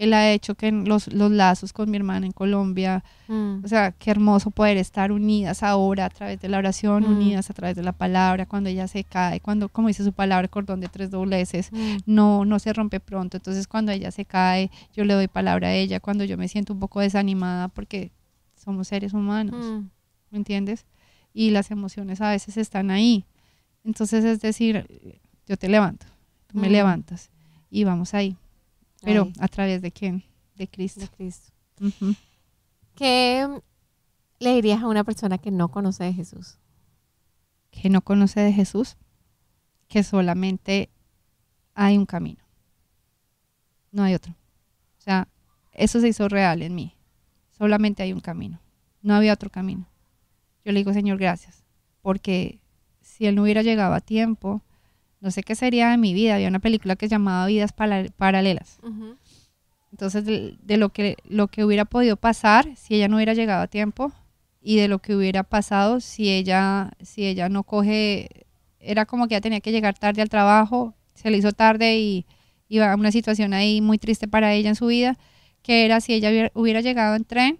S2: Él ha hecho que los, los lazos con mi hermana en Colombia,
S1: Mm.
S2: o sea, qué hermoso poder estar unidas ahora a través de la oración,
S1: Mm.
S2: unidas a través de la palabra, cuando ella se cae, cuando, como dice su palabra, cordón de tres dobleces,
S1: Mm.
S2: no, no se rompe pronto. Entonces, cuando ella se cae, yo le doy palabra a ella. Cuando yo me siento un poco desanimada, porque somos seres humanos,
S1: Mm.
S2: ¿me entiendes? Y las emociones a veces están ahí. Entonces, es decir, yo te levanto, tú me levantas y vamos ahí. Pero, ¿a través de quién? De Cristo.
S1: de Cristo. ¿Qué le dirías a una persona que no conoce de Jesús?
S2: Que no conoce de Jesús, que solamente hay un camino. No hay otro. O sea, eso se hizo real en mí. Solamente hay un camino. No había otro camino. Yo le digo, Señor, gracias. Porque si Él no hubiera llegado a tiempo, no sé qué sería de mi vida. Había una película que se llamaba Vidas Paralelas. Entonces, de, de lo, que, lo que hubiera podido pasar si ella no hubiera llegado a tiempo y de lo que hubiera pasado si ella, si ella no coge, era como que ella tenía que llegar tarde al trabajo, se le hizo tarde y iba a una situación ahí muy triste para ella en su vida, que era si ella hubiera, hubiera llegado en tren,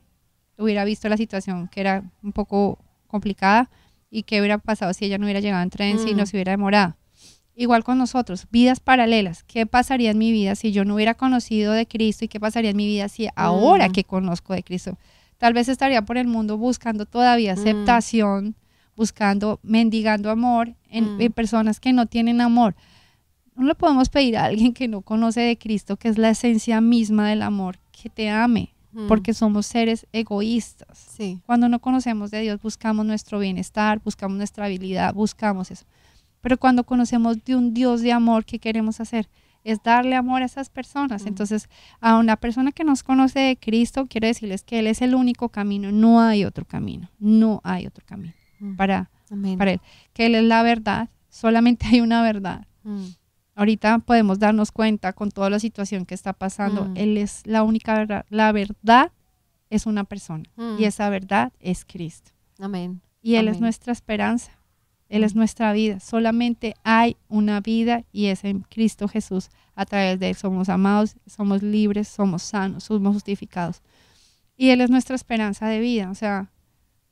S2: hubiera visto la situación que era un poco complicada y qué hubiera pasado si ella no hubiera llegado en tren, si
S1: Mm.
S2: no se hubiera demorado. Igual con nosotros, vidas paralelas. ¿Qué pasaría en mi vida si yo no hubiera conocido de Cristo y qué pasaría en mi vida si ahora
S1: Mm.
S2: que conozco de Cristo? Tal vez estaría por el mundo buscando todavía
S1: Mm.
S2: aceptación, buscando, mendigando amor en,
S1: Mm.
S2: en personas que no tienen amor. no le podemos pedir a alguien que no conoce de Cristo, que es la esencia misma del amor, que te ame, porque somos seres egoístas.
S1: Sí.
S2: Cuando no conocemos de Dios, buscamos nuestro bienestar, buscamos nuestra habilidad, buscamos eso. Pero cuando conocemos de un Dios de amor, ¿qué queremos hacer? Es darle amor a esas personas.
S1: Mm.
S2: Entonces, a una persona que nos conoce de Cristo, quiero decirles que Él es el único camino, no hay otro camino, no hay otro camino
S1: Mm.
S2: para,
S1: Amén.
S2: para Él. Que Él es la verdad, solamente hay una verdad.
S1: Mm.
S2: Ahorita podemos darnos cuenta con toda la situación que está pasando. Él es la única verdad. La verdad es una persona y esa verdad es Cristo.
S1: Amén.
S2: Y Él es nuestra esperanza. Él es nuestra vida. Solamente hay una vida y es en Cristo Jesús. A través de Él somos amados, somos libres, somos sanos, somos justificados. Y Él es nuestra esperanza de vida. O sea,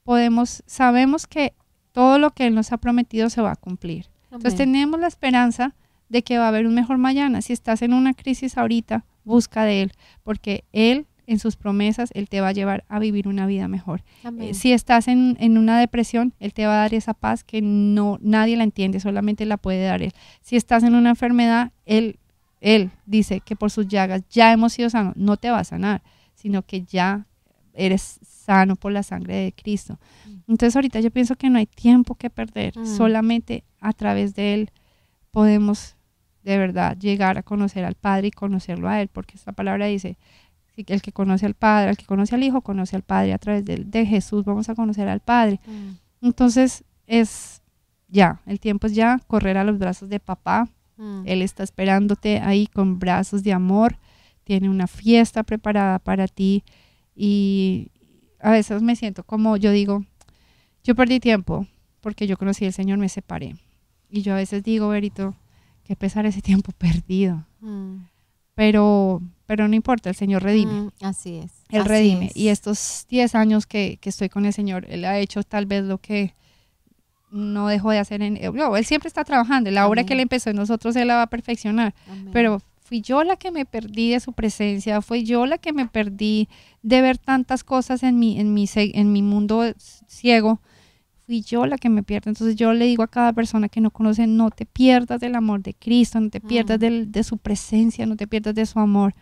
S2: podemos, sabemos que todo lo que Él nos ha prometido se va a cumplir. Entonces tenemos la esperanza de que va a haber un mejor mañana. Si estás en una crisis ahorita, busca de Él, porque Él en sus promesas, Él te va a llevar a vivir una vida mejor. Eh, si estás en, en una depresión, Él te va a dar esa paz que no nadie la entiende, solamente la puede dar Él. Si estás en una enfermedad, Él, él dice que por sus llagas ya hemos sido sanos. No te va a sanar, sino que ya eres sano por la sangre de Cristo. Entonces ahorita yo pienso que no hay tiempo que perder,
S1: Mm.
S2: solamente a través de Él podemos de verdad llegar a conocer al Padre y conocerlo a Él, porque esta palabra dice, el que conoce al Padre, el que conoce al Hijo, conoce al Padre, a través de, de Jesús vamos a conocer al Padre.
S1: Mm.
S2: Entonces es ya, el tiempo es ya, correr a los brazos de papá,
S1: Mm.
S2: Él está esperándote ahí con brazos de amor, tiene una fiesta preparada para ti y a veces me siento como yo digo, yo perdí tiempo porque yo conocí al Señor, me separé. Y yo a veces digo, Berito, qué pesar ese tiempo perdido.
S1: Mm.
S2: Pero, pero no importa, el Señor redime.
S1: Mm, Así es.
S2: Él
S1: así
S2: redime.
S1: es.
S2: Y estos 10 años que, que estoy con el Señor, Él ha hecho tal vez lo que no dejó de hacer. En, eh, no, él siempre está trabajando. La obra que. Él empezó en nosotros, Él la va a perfeccionar.
S1: Amén.
S2: Pero fui yo la que me perdí de su presencia, fui yo la que me perdí de ver tantas cosas en mi, en mi, en mi mundo ciego. Fui yo la que me pierdo. Entonces yo le digo a cada persona que no conoce, no te pierdas del amor de Cristo, no te pierdas
S1: Mm.
S2: del- de su presencia, no te pierdas de su amor,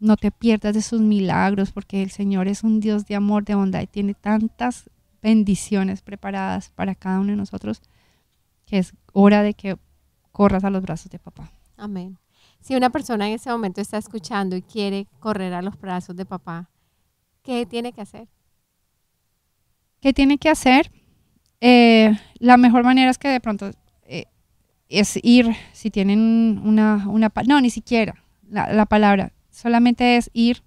S2: no te pierdas de sus milagros, porque el Señor es un Dios de amor, de bondad y tiene tantas bendiciones preparadas para cada uno de nosotros que es hora de que corras a los brazos de papá.
S1: Amén. Si una persona en ese momento está escuchando y quiere correr a los brazos de papá, ¿qué tiene que hacer?
S2: ¿Qué tiene que hacer? Eh, la mejor manera es que de pronto eh, es ir, si tienen una, una, no, ni siquiera la, la palabra, solamente es ir,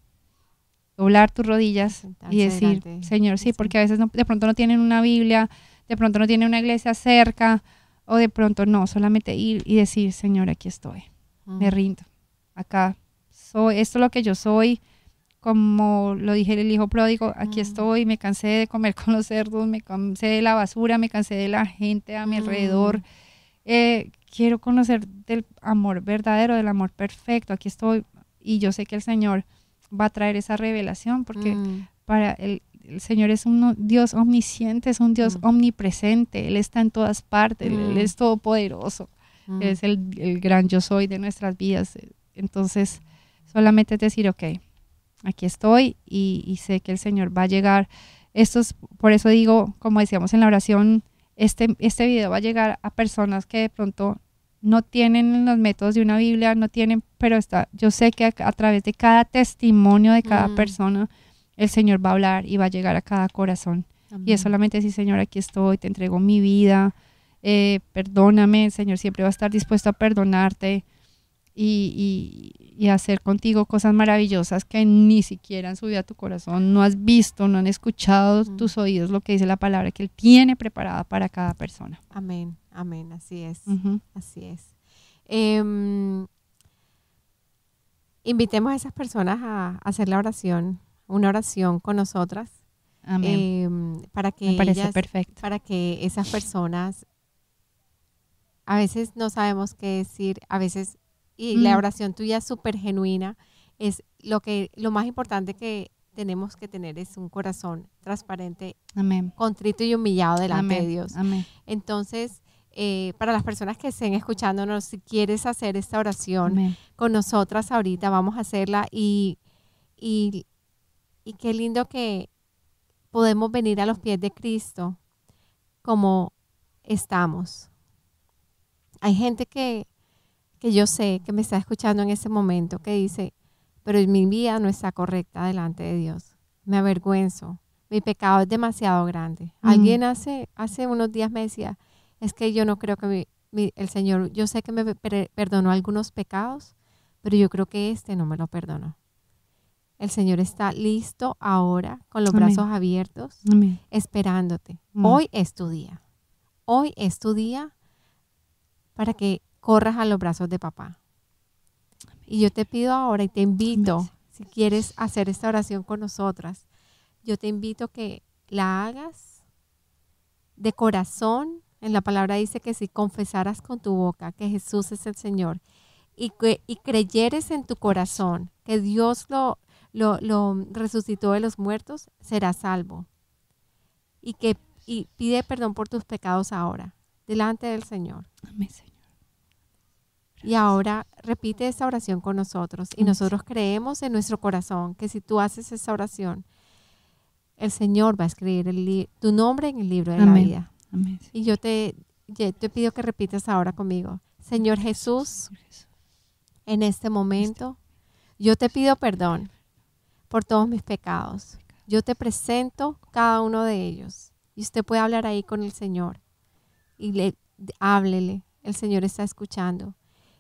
S2: doblar tus rodillas
S1: Sentarse
S2: y decir, Señor, sí, porque a veces no- de pronto no tienen una Biblia, de pronto no tienen una iglesia cerca, o de pronto no, solamente ir y decir, Señor, aquí estoy, me rindo, acá soy, esto es lo que yo soy, como lo dije el hijo pródigo, aquí estoy, me cansé de comer con los cerdos, me cansé de la basura, me cansé de la gente a mi alrededor. Eh, quiero conocer del amor verdadero, del amor perfecto. Aquí estoy y yo sé que el Señor va a traer esa revelación porque
S1: Mm.
S2: para el, el Señor es un Dios omnisciente, es un Dios
S1: Mm.
S2: omnipresente, Él está en todas partes, Él- Él
S1: Mm.
S2: es todopoderoso. Él es el, el gran yo soy de nuestras vidas. Entonces, solamente es decir, ok, aquí estoy y, y sé que el Señor va a llegar. Esto es, por eso digo, como decíamos en la oración, este, este video va a llegar a personas que de pronto no tienen los métodos de una Biblia, no tienen, pero está, yo sé que a, a través de cada testimonio de cada
S1: Mm.
S2: persona, el Señor va a hablar y va a llegar a cada corazón. Y es solamente decir, Señor, aquí estoy, te entrego mi vida, eh, perdóname, el Señor siempre va a estar dispuesto a perdonarte y, y- y hacer contigo cosas maravillosas que ni siquiera han subido a tu corazón, no has visto, no han escuchado
S1: Mm.
S2: tus oídos lo que dice la palabra que Él tiene preparada para cada persona.
S1: Amén. Amén. Así es. Así es. Em, invitemos a esas personas a hacer la oración, una oración con nosotras,
S2: Amén.
S1: em, para que
S2: Me parece
S1: ellas-
S2: perfecto.
S1: para que esas personas a veces no sabemos qué decir, a veces y la oración tuya es súper genuina, es lo que lo más importante que tenemos que tener es un corazón transparente,
S2: Amén.
S1: contrito y humillado delante
S2: Amén.
S1: de Dios.
S2: Amén.
S1: Entonces, eh, para las personas que estén escuchándonos, si quieres hacer esta oración
S2: Amén.
S1: con nosotras ahorita, vamos a hacerla y, y, y qué lindo que podemos venir a los pies de Cristo como estamos. Hay gente que, que yo sé que me está escuchando en ese momento que dice, pero mi vida no está correcta delante de Dios. Me avergüenzo. Mi pecado es demasiado grande.
S2: Mm.
S1: Alguien hace, hace unos días me decía, es que yo no creo que mi- mi- el Señor, yo sé que me per- perdonó algunos pecados, pero yo creo que este no me lo perdonó. El Señor está listo ahora con los
S2: Amén.
S1: brazos abiertos
S2: Amén.
S1: esperándote.
S2: Mm.
S1: Hoy es tu día. Hoy es tu día para que corras a los brazos de papá. Y yo te pido ahora y te invito, si quieres hacer esta oración con nosotras, yo te invito que la hagas de corazón. En la palabra dice que si confesaras con tu boca que Jesús es el Señor y, que, y creyeres en tu corazón que Dios lo, lo, lo resucitó de los muertos, serás salvo. Y que y pide perdón por tus pecados ahora, delante del Señor.
S2: Amén, Señor.
S1: Y ahora repite esta oración con nosotros. Y
S2: Amén.
S1: nosotros creemos en nuestro corazón que si tú haces esa oración, el Señor va a escribir el tu nombre en el libro de la vida.
S2: Amén.
S1: Y yo te, yo te pido que repitas ahora conmigo. Señor Jesús, en este momento, yo te pido perdón por todos mis pecados. Yo te presento cada uno de ellos. Y usted puede hablar ahí con el Señor. Y le, háblele. El Señor está escuchando.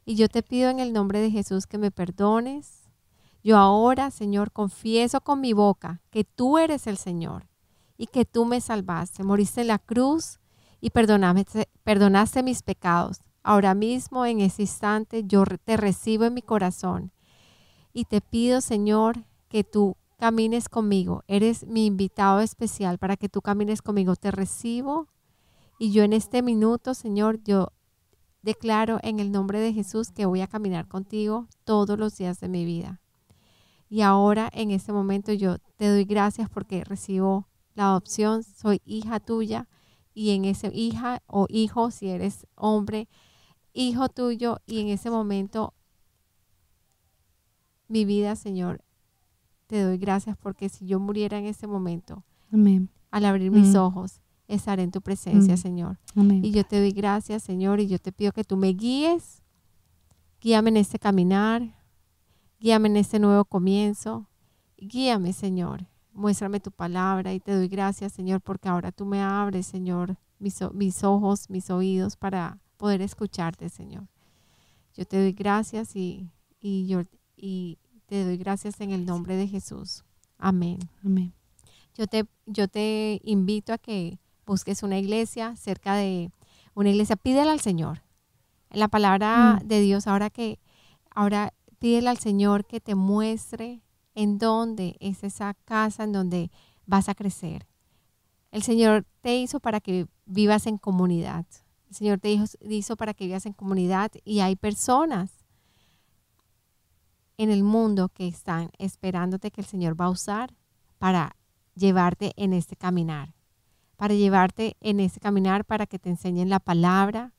S1: Y yo te pido en el nombre de Jesús que me perdones. Yo ahora, Señor, confieso con mi boca que tú eres el Señor y que tú me salvaste. Moriste en la cruz y perdonaste, mis pecados. Ahora mismo, en ese instante, yo te recibo en mi corazón y te pido, Señor, que tú camines conmigo. Eres mi invitado especial para que tú camines conmigo. Te recibo y yo en este minuto, Señor, yo declaro en el nombre de Jesús que voy a caminar contigo todos los días de mi vida. Y ahora, en este momento, yo te doy gracias porque recibo la adopción. Soy hija tuya y en ese hija o hijo, si eres hombre, hijo tuyo y en ese momento mi vida, Señor, te doy gracias porque si yo muriera en ese momento,
S2: Amén.
S1: al abrir mis ojos, estaré en tu presencia. Señor.
S2: Amén.
S1: Y yo te doy gracias, Señor, y yo te pido que tú me guíes, guíame en este caminar, guíame en este nuevo comienzo, guíame, Señor. Muéstrame tu palabra y te doy gracias, Señor, porque ahora tú me abres, Señor, mis, ojos, mis oídos para poder escucharte, Señor. Yo te doy gracias y, y yo y te doy gracias en el nombre de Jesús. Amén.
S2: Amén.
S1: Yo te, yo te invito a que busques una iglesia cerca de una iglesia. Pídele al Señor. En la palabra
S2: Mm.
S1: de Dios, ahora que, ahora pídele al Señor que te muestre en dónde es esa casa en donde vas a crecer. El Señor te hizo para que vivas en comunidad. El Señor te hizo, para que vivas en comunidad y hay personas en el mundo que están esperándote que el Señor va a usar para llevarte en este caminar, para llevarte en este caminar para que te enseñen la palabra.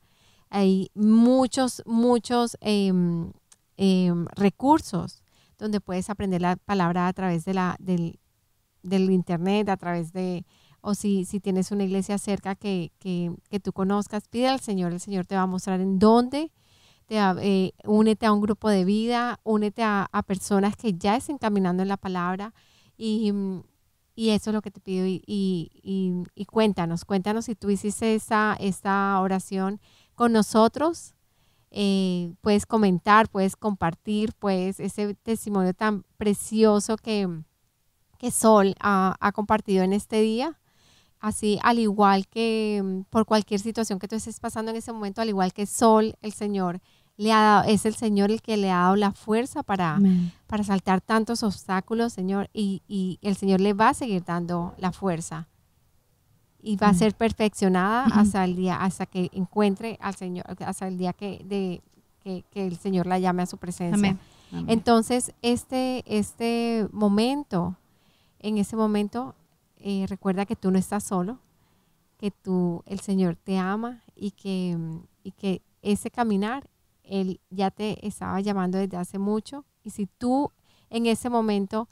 S1: Hay muchos, muchos em, em, recursos donde puedes aprender la palabra a través de la, del, del internet, a través de, o si, si tienes una iglesia cerca que, que, que tú conozcas, pide al Señor, el Señor te va a mostrar en dónde, te eh, únete a un grupo de vida, únete a, a personas que ya estén caminando en la palabra y, mm, y eso es lo que te pido. Y, y, y- y cuéntanos, cuéntanos si tú hiciste esta, esta oración con nosotros. Eh, puedes comentar, puedes compartir, pues ese testimonio tan precioso que, que Sol ha, ha compartido en este día. Así, al igual que mm, por cualquier situación que tú estés pasando en ese momento, al igual que Sol, el Señor le ha dado, es el Señor el que le ha dado la fuerza para,
S2: Amén.
S1: para saltar tantos obstáculos, Señor, y, y el Señor le va a seguir dando la fuerza. Y va a ser perfeccionada hasta el día, hasta que encuentre al Señor, hasta el día que, de, que, que el Señor la llame a su presencia.
S2: Amén. Amén.
S1: Entonces, este, este momento, en ese momento, eh, recuerda que tú no estás solo, que tú, el Señor te ama y que, y que ese caminar, Él ya te estaba llamando desde hace mucho. Y si tú en ese momento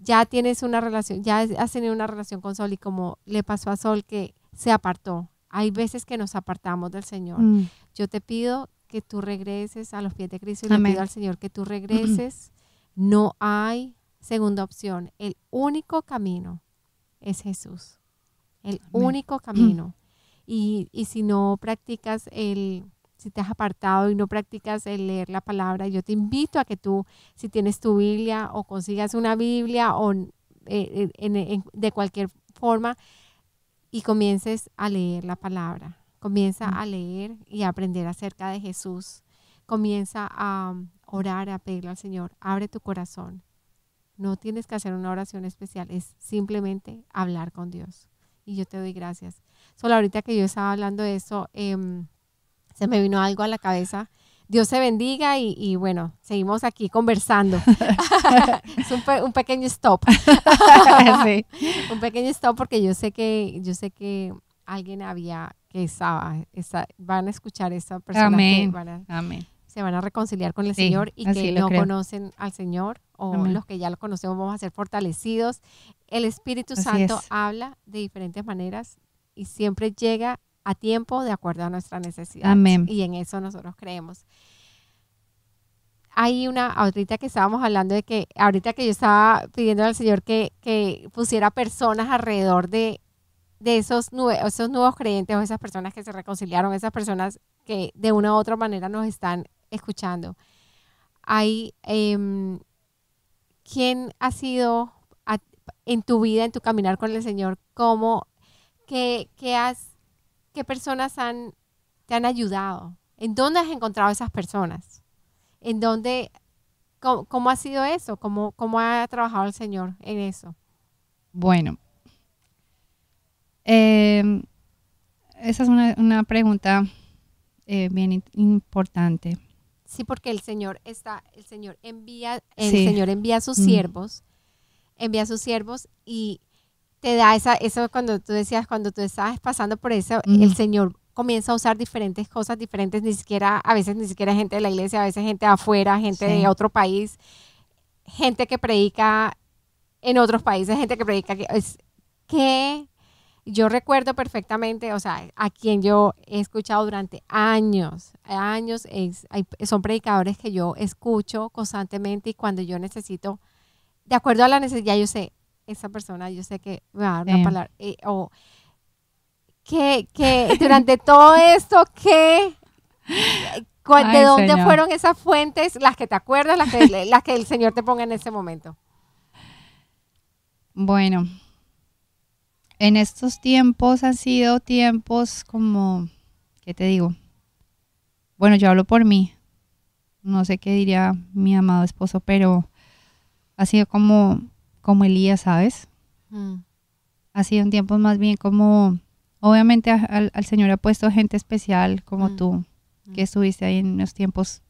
S1: ya tienes una relación, ya has tenido una relación con Sol y como le pasó a Sol que se apartó, hay veces que nos apartamos del Señor.
S2: Mm.
S1: Yo te pido que tú regreses a los pies de Cristo y le pido al Señor que tú regreses. No hay segunda opción. El único camino es Jesús. El
S2: Amén.
S1: único camino. Y, y si no practicas el, si te has apartado y no practicas el leer la palabra, yo te invito a que tú, si tienes tu Biblia o consigas una Biblia o eh, eh, en- en- de cualquier forma y comiences a leer la palabra. Comienza
S2: Mm.
S1: a leer y a aprender acerca de Jesús. Comienza a um, orar, a pedirle al Señor. Abre tu corazón. No tienes que hacer una oración especial, es simplemente hablar con Dios. Y yo te doy gracias. Solo ahorita que yo estaba hablando de eso, em, se me vino algo a la cabeza. Dios se bendiga y, y bueno, seguimos aquí conversando. es un, pe- un pequeño stop.
S2: Sí.
S1: un pequeño stop porque yo sé que yo sé que alguien había que estaba, esa- van a escuchar esa persona que
S2: Amén.
S1: van a-
S2: Amén.
S1: se van a reconciliar con el
S2: Sí,
S1: Señor y que no
S2: creo.
S1: conocen al Señor o
S2: Amén.
S1: los que ya lo conocemos vamos a ser fortalecidos. El Espíritu
S2: Así
S1: Santo
S2: es.
S1: habla de diferentes maneras y siempre llega a tiempo de acuerdo a nuestra necesidad.
S2: Amén.
S1: Y en eso nosotros creemos. Hay una, ahorita que estábamos hablando de que, ahorita que yo estaba pidiendo al Señor que, que pusiera personas alrededor de, de esos, nue- esos nuevos creyentes o esas personas que se reconciliaron, esas personas que de una u otra manera nos están escuchando. Hay, em, ¿quién ha sido a- en tu vida, en tu caminar con el Señor, cómo, qué, qué has, qué personas han, te han ayudado? ¿En dónde has encontrado esas personas? ¿En dónde, cómo, cómo ha sido eso? ¿Cómo, ¿Cómo ha trabajado el Señor en eso?
S2: Bueno, eh, esa es una, una pregunta eh, bien importante.
S1: Sí, porque el Señor está, el Señor envía, el
S2: Sí.
S1: Señor envía a sus
S2: Mm.
S1: siervos, envía a sus siervos y te da esa, eso cuando tú decías, cuando tú estabas pasando por eso,
S2: Mm.
S1: el Señor comienza a usar diferentes cosas diferentes, ni siquiera, a veces ni siquiera gente de la iglesia, a veces gente de afuera, gente
S2: Sí.
S1: de otro país, gente que predica en otros países, gente que predica que es que yo recuerdo perfectamente, o sea, a quien yo he escuchado durante años, años, es- hay- son predicadores que yo escucho constantemente y cuando yo necesito, de acuerdo a la necesidad, yo sé, esa persona, yo sé que me va a dar una
S2: Sí.
S1: palabra, eh, o que, que durante todo esto, que... ¿De
S2: Ay,
S1: dónde
S2: Señor.
S1: fueron esas fuentes? Las que te acuerdas, las que, las que el Señor te ponga en ese momento.
S2: Bueno, en estos tiempos han sido tiempos como, ¿qué te digo? Bueno, yo hablo por mí. No sé qué diría mi amado esposo, pero ha sido como, como Elías, ¿sabes?
S1: Mm,
S2: Ha sido en tiempos más bien como, obviamente a- al, al Señor ha puesto gente especial como
S1: Mm.
S2: tú,
S1: mm.
S2: que estuviste ahí en los tiempos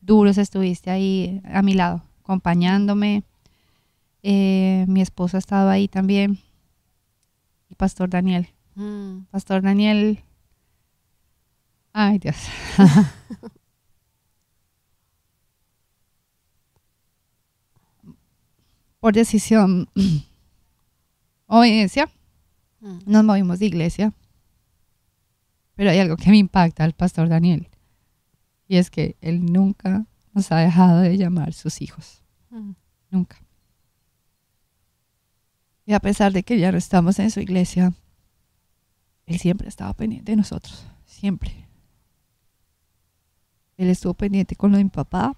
S2: duros, estuviste ahí a mi lado, acompañándome. Eh, mi esposo ha estado ahí también. Y Pastor Daniel.
S1: Mm.
S2: Pastor Daniel. Ay, Dios. Por decisión, obediencia,
S1: Mm.
S2: nos movimos de iglesia. Pero hay algo que me impacta al Pastor Daniel. Y es que él nunca nos ha dejado de llamar sus hijos.
S1: Mm.
S2: Nunca. Y a pesar de que ya no estamos en su iglesia, él siempre estaba pendiente de nosotros. Siempre. Él estuvo pendiente con lo de mi papá.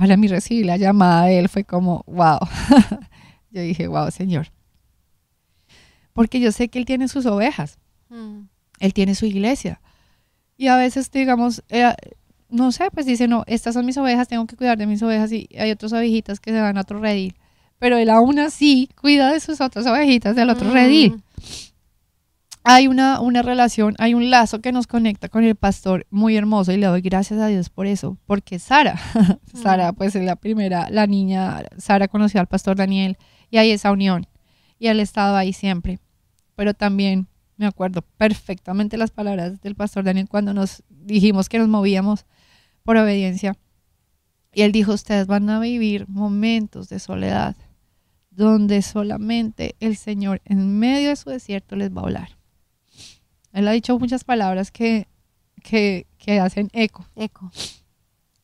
S2: Para mí recibir la llamada de él fue como, wow. yo dije, wow, Señor. Porque yo sé que él tiene sus ovejas.
S1: Mm.
S2: Él tiene su iglesia. Y a veces, digamos, eh, no sé, pues dice, no, estas son mis ovejas, tengo que cuidar de mis ovejas y hay otras ovejitas que se van a otro redil. Pero él aún así cuida de sus otras ovejitas del otro
S1: Mm.
S2: redil. Hay una, una relación, hay un lazo que nos conecta con el pastor muy hermoso y le doy gracias a Dios por eso. Porque Sara, Sara, pues es la primera, la niña, Sara conoció al pastor Daniel y hay esa unión. Y él ha estado ahí siempre. Pero también me acuerdo perfectamente las palabras del pastor Daniel cuando nos dijimos que nos movíamos por obediencia. Y él dijo, ustedes van a vivir momentos de soledad donde solamente el Señor en medio de su desierto les va a hablar. Él ha dicho muchas palabras que, que, que hacen eco.
S1: Eco.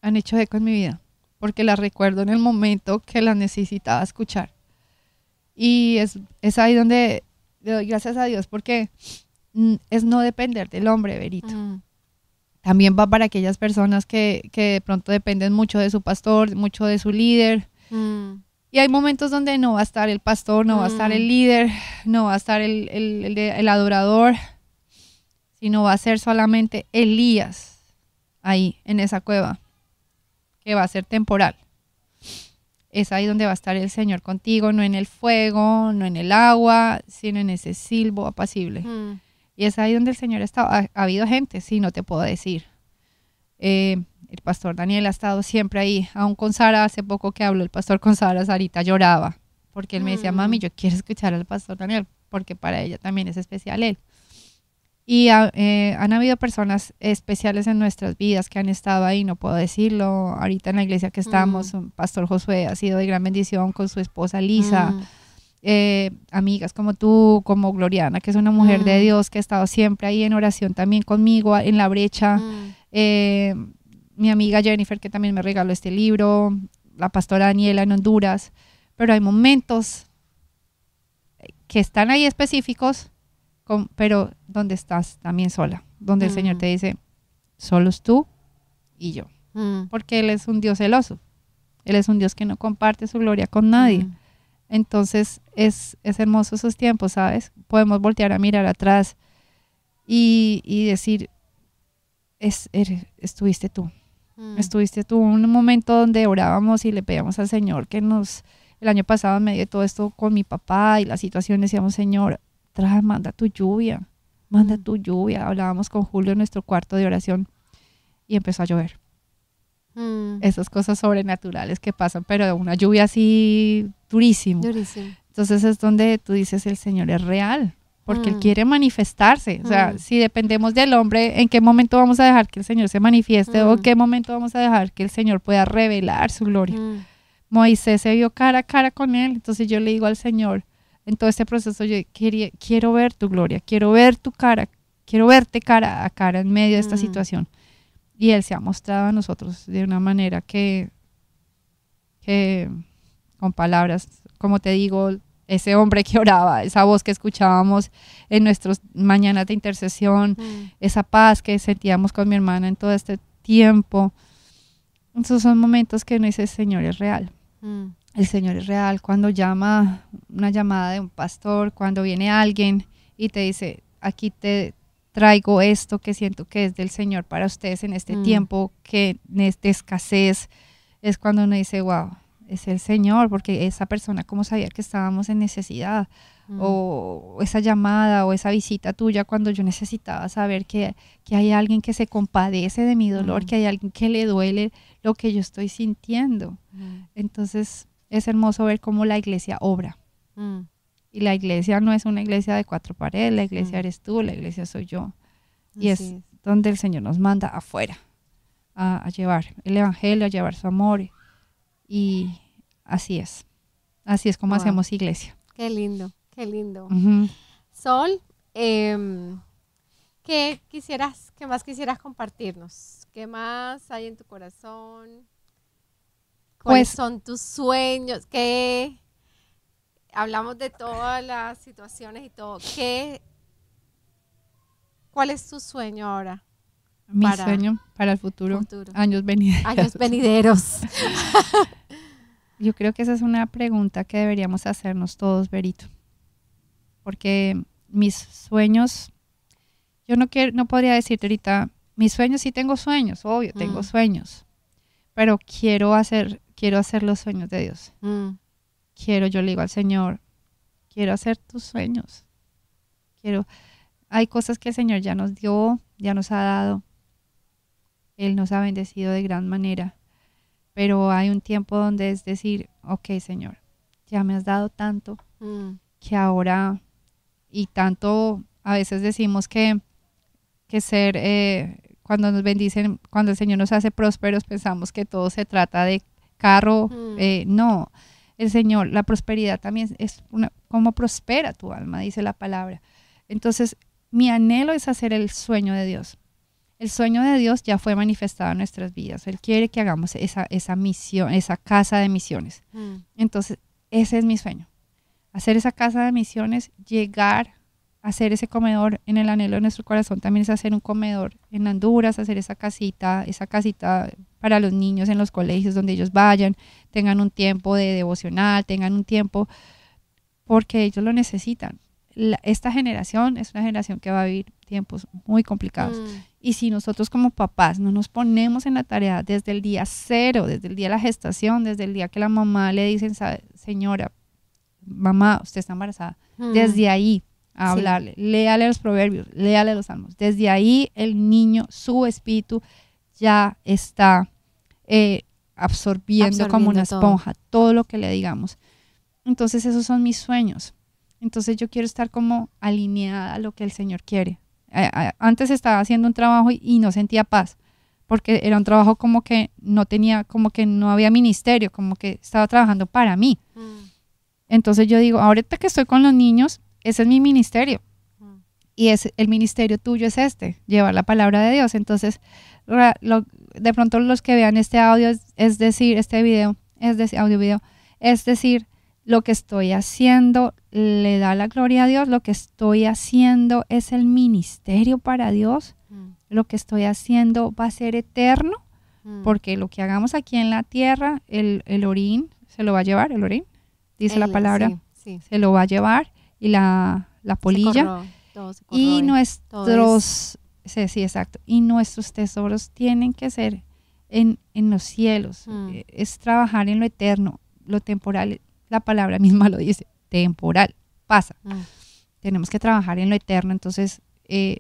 S2: Han hecho eco en mi vida, porque las recuerdo en el momento que las necesitaba escuchar. Y es, es ahí donde le doy gracias a Dios, porque mm, es no depender del hombre, Verito.
S1: Mm,
S2: También va para aquellas personas que, que de pronto dependen mucho de su pastor, mucho de su líder.
S1: mm,
S2: Y hay momentos donde no va a estar el pastor, no va a estar el
S1: Mm.
S2: líder, no va a estar el, el- el el adorador, sino va a ser solamente Elías ahí en esa cueva, que va a ser temporal. Es ahí donde va a estar el Señor contigo, no en el fuego, no en el agua, sino en ese silbo apacible.
S1: mm,
S2: Y es ahí donde el Señor. Ha, ha habido gente, sí, no te puedo decir. Eh, el pastor Daniel ha estado siempre ahí. Aún con Sara, hace poco que habló el pastor con Sara, Sarita lloraba. Porque él me decía,
S1: Mm.
S2: mami, yo quiero escuchar al pastor Daniel, porque para ella también es especial él. Y ha- eh, han habido personas especiales en nuestras vidas que han estado ahí, no puedo decirlo. Ahorita en la iglesia que estamos, un pastor Josué ha sido de gran bendición con su esposa Lisa
S1: mm,
S2: eh, amigas como tú, como Gloriana, que es una mujer de
S1: Mm.
S2: Dios que ha estado siempre ahí en oración también conmigo en la brecha.
S1: mm,
S2: Eh, mi amiga Jennifer, que también me regaló este libro, la pastora Daniela en Honduras. Pero hay momentos que están ahí específicos, con- pero donde estás también sola, donde el Señor
S1: Mm.
S2: te dice, solos tú y yo,
S1: mm,
S2: porque Él es un Dios celoso. Él es un Dios que no comparte su gloria con nadie.
S1: mm,
S2: Entonces es, es hermoso esos tiempos, ¿sabes? Podemos voltear a mirar atrás y, y decir, es, eres- estuviste tú, estuviste tú. Un momento donde orábamos y le pedíamos al Señor que nos, el año pasado en medio de todo esto con mi papá y la situación, decíamos, Señor, trae, manda tu lluvia, manda
S1: Mm.
S2: tu lluvia. Hablábamos con Julio en nuestro cuarto de oración y empezó a llover
S1: mm.
S2: esas cosas sobrenaturales que pasan, pero una lluvia así durísimo.
S1: Durísimo.
S2: Entonces es donde tú dices el Señor es real, porque Él
S1: Mm.
S2: quiere manifestarse. O sea,
S1: Mm.
S2: si dependemos del hombre, ¿en qué momento vamos a dejar que el Señor se manifieste o
S1: Mm.
S2: en qué momento vamos a dejar que el Señor pueda revelar su gloria?
S1: Mm,
S2: Moisés se vio cara a cara con Él, entonces yo le digo al Señor, en todo este proceso yo quería, quiero ver tu gloria, quiero ver tu cara, quiero verte cara a cara en medio de esta
S1: Mm.
S2: situación. Y Él se ha mostrado a nosotros de una manera que, que con palabras, como te digo, ese hombre que oraba, esa voz que escuchábamos en nuestras mañanas de intercesión,
S1: mm,
S2: esa paz que sentíamos con mi hermana en todo este tiempo. Esos son momentos que uno dice, el Señor es real.
S1: mm,
S2: El Señor es real. Cuando llama una llamada de un pastor, cuando viene alguien y te dice, aquí te traigo esto que siento que es del Señor para ustedes en este
S1: Mm.
S2: tiempo que de escasez, es cuando uno dice, wow, es el Señor, porque esa persona como sabía que estábamos en necesidad,
S1: mm,
S2: o esa llamada o esa visita tuya cuando yo necesitaba saber que, que hay alguien que se compadece de mi dolor,
S1: Mm.
S2: que hay alguien que le duele lo que yo estoy sintiendo. Entonces es hermoso ver cómo la iglesia obra.
S1: mm,
S2: Y la iglesia no es una iglesia de cuatro paredes, la iglesia
S1: Mm.
S2: eres tú, la iglesia soy yo. Y es donde el Señor nos manda afuera a, a llevar el Evangelio, a llevar su amor. Y así es. Así es como
S1: Wow.
S2: hacemos iglesia.
S1: Qué lindo, qué lindo. Sol, em, ¿qué quisieras, qué más quisieras compartirnos? ¿Qué más hay en tu corazón? ¿Cuáles
S2: Pues-
S1: son tus sueños? ¿Qué? Hablamos de todas las situaciones y todo. ¿Qué? ¿Cuál es tu sueño ahora?
S2: Mi
S1: Para-
S2: sueño para el futuro,
S1: Futuro.
S2: años venideros.
S1: Años venideros.
S2: Yo creo que esa es una pregunta que deberíamos hacernos todos, Berito. Porque mis sueños, yo no quiero, no podría decirte ahorita, mis sueños sí tengo sueños, obvio, tengo
S1: Mm.
S2: sueños. Pero quiero hacer, quiero hacer los sueños de Dios.
S1: Mm,
S2: Quiero, yo le digo al Señor, quiero hacer tus sueños. Quiero, hay cosas que el Señor ya nos dio, ya nos ha dado. Él nos ha bendecido de gran manera. Pero hay un tiempo donde es decir, ok, Señor, ya me has dado tanto
S1: mm,
S2: que ahora, y tanto a veces decimos que, que ser, eh, cuando nos bendicen, cuando el Señor nos hace prósperos, pensamos que todo se trata de carro.
S1: Mm.
S2: eh, no, el Señor, la prosperidad también es una, cómo prospera tu alma, dice la palabra. Entonces, mi anhelo es hacer el sueño de Dios. El sueño de Dios ya fue manifestado en nuestras vidas. Él quiere que hagamos esa, esa misión, esa casa de misiones.
S1: Mm.
S2: Entonces, ese es mi sueño. Hacer esa casa de misiones, llegar a hacer ese comedor en el anhelo de nuestro corazón, también es hacer un comedor en Honduras, hacer esa casita, esa casita para los niños en los colegios donde ellos vayan, tengan un tiempo de devocional, tengan un tiempo porque ellos lo necesitan. La- esta generación es una generación que va a vivir tiempos muy complicados.
S1: Mm.
S2: Y si nosotros como papás no nos ponemos en la tarea desde el día cero, desde el día de la gestación, desde el día que la mamá le dicen, "Sabe, señora, mamá, usted está embarazada,
S1: Mm.
S2: desde ahí a
S1: Sí.
S2: hablarle, léale los proverbios, léale los salmos. Desde ahí el niño, su espíritu ya está eh, absorbiendo, como una
S1: todo.
S2: esponja todo lo que le digamos. Entonces esos son mis sueños. Entonces yo quiero estar como alineada a lo que el Señor quiere. Antes estaba haciendo un trabajo y, y no sentía paz, porque era un trabajo como que no tenía, como que no había ministerio, como que estaba trabajando para mí.
S1: Mm.
S2: Entonces yo digo, ahorita que estoy con los niños, ese es mi ministerio.
S1: Mm.
S2: Y es, el ministerio tuyo es este, llevar la palabra de Dios. Entonces, lo- de pronto los que vean este audio, es, es decir, este video, es decir, audio video, es decir, lo que estoy haciendo le da la gloria a Dios, lo que estoy haciendo es el ministerio para Dios,
S1: Mm.
S2: lo que estoy haciendo va a ser eterno,
S1: Mm.
S2: porque lo que hagamos aquí en la tierra, el, el orín se lo va a llevar, el orín, dice la palabra,
S1: sí, sí.
S2: se lo va a llevar y la, la
S1: Se
S2: polilla.
S1: corro- todo se
S2: y nuestros sí, sí, exacto. Y nuestros tesoros tienen que ser en, en los cielos.
S1: Mm.
S2: Eh, es trabajar en lo eterno lo temporal. La palabra misma lo dice temporal. Pasa.
S1: Mm.
S2: tenemos que trabajar en lo eterno. Entonces eh,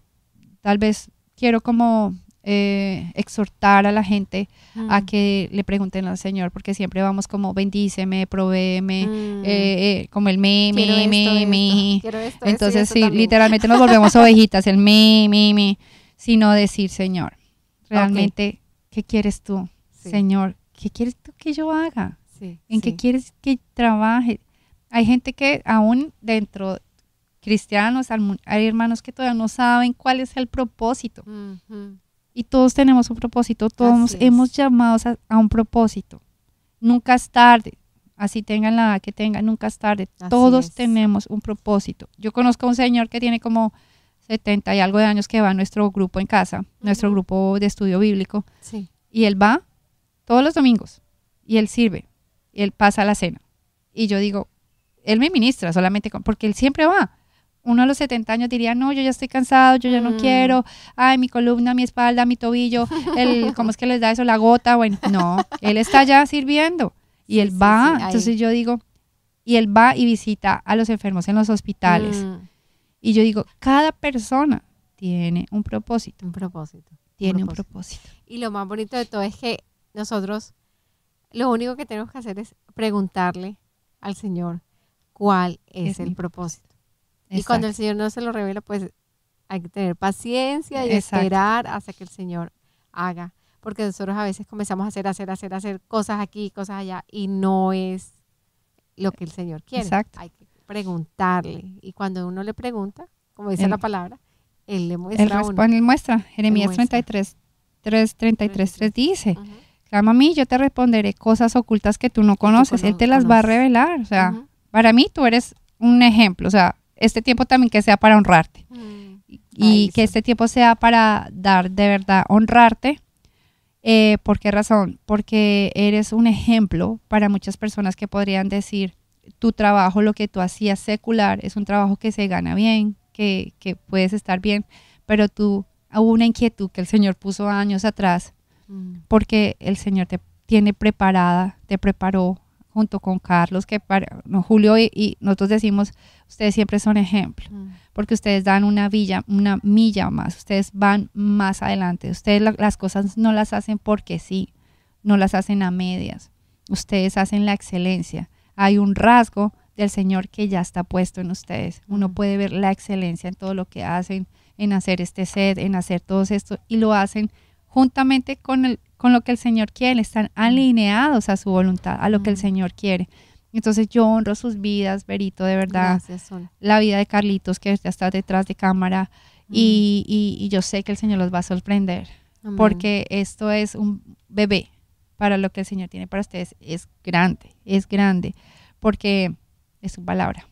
S2: tal vez quiero como eh, exhortar a la gente a
S1: Mm.
S2: que le pregunten al Señor porque siempre vamos como bendíceme provéeme
S1: Mm.
S2: eh, eh, como el me,
S1: Quiero
S2: me,
S1: esto,
S2: me,
S1: esto, esto
S2: Entonces, sí,
S1: también.
S2: literalmente nos volvemos ovejitas, el me, me, me, sino decir, Señor, realmente, ¿qué quieres tú?
S1: Sí,
S2: Señor, ¿qué quieres tú que yo haga?
S1: sí,
S2: ¿En
S1: sí.
S2: qué quieres que trabaje? Hay gente que aún dentro cristianos, hay hermanos que todavía no saben cuál es el propósito. Y todos tenemos un propósito, todos
S1: Así es.
S2: hemos llamados a, a un propósito. Nunca es tarde, así tengan la edad que tengan, nunca es tarde.
S1: Así
S2: todos
S1: es.
S2: tenemos un propósito. Yo conozco a un señor que tiene como 70 y algo de años que va a nuestro grupo en casa, nuestro grupo de estudio bíblico,
S1: Sí.
S2: y él va todos los domingos y él sirve, y él pasa la cena. Y yo digo, él me ministra solamente con, porque él siempre va. Uno a los 70 años diría, no, yo ya estoy cansado, yo ya no
S1: Mm.
S2: quiero, ay, mi columna, mi espalda, mi tobillo, el, ¿cómo es que les da eso? La gota, bueno, no, él está ya sirviendo y él
S1: sí,
S2: va,
S1: sí,
S2: entonces yo digo, y él va y visita a los enfermos en los hospitales.
S1: Mm.
S2: Y yo digo, cada persona tiene un propósito,
S1: Un propósito.
S2: tiene un
S1: propósito.
S2: propósito.
S1: Y lo más bonito de todo es que nosotros lo único que tenemos que hacer es preguntarle al Señor cuál es,
S2: Es
S1: el
S2: mi
S1: propósito. Y cuando el
S2: Exacto.
S1: Señor no se lo revela, pues hay que tener paciencia y
S2: Exacto.
S1: esperar hasta que el Señor haga. Porque nosotros a veces comenzamos a hacer, hacer, hacer, hacer cosas aquí, cosas allá, y no es lo que el Señor quiere.
S2: Exacto.
S1: Hay que preguntarle. Y cuando uno le pregunta, como dice
S2: Él-
S1: la palabra, Él le
S2: Él
S1: muestra a uno.
S2: responde, él muestra. Jeremías
S1: muestra.
S2: 33, 3, 33, 3 dice,
S1: Ujú.
S2: clama a mí, yo te responderé cosas ocultas que tú no conoces. Él
S1: cono-
S2: te las va a
S1: conoces.
S2: revelar. O sea,
S1: Ujú.
S2: para mí tú eres un ejemplo. O sea, este tiempo también que sea para honrarte.
S1: Mm.
S2: Y que
S1: sí.
S2: este tiempo sea para dar de verdad, honrarte. Eh, ¿Por qué razón? Porque eres un ejemplo para muchas personas que podrían decir, tu trabajo, lo que tú hacías secular, es un trabajo que se gana bien, que, que puedes estar bien, pero tú, hubo una inquietud que el Señor puso años atrás,
S1: Mm.
S2: porque el Señor te tiene preparada, te preparó junto con Carlos, que para, no, Julio y, y nosotros decimos, ustedes siempre son ejemplo
S1: Mm.
S2: porque ustedes dan una villa, una milla más, ustedes van más adelante, ustedes la- las cosas no las hacen porque sí, no las hacen a medias, ustedes hacen la excelencia. Hay un rasgo del Señor que ya está puesto en ustedes. Uno
S1: Ujú.
S2: puede ver la excelencia en todo lo que hacen, en hacer este set, en hacer todo esto, y lo hacen juntamente con, el, con lo que el Señor quiere, están alineados a su voluntad, a lo que el
S1: Ujú.
S2: Señor quiere. Entonces yo honro sus vidas, Berito, de verdad,
S1: Gracias, Sol.
S2: la vida de Carlitos, que ya está detrás de cámara, y, y- y yo sé que el Señor los va a sorprender,
S1: Amén.
S2: porque esto es un bebé para lo que el Señor tiene para ustedes. Es grande, es grande, porque es su palabra.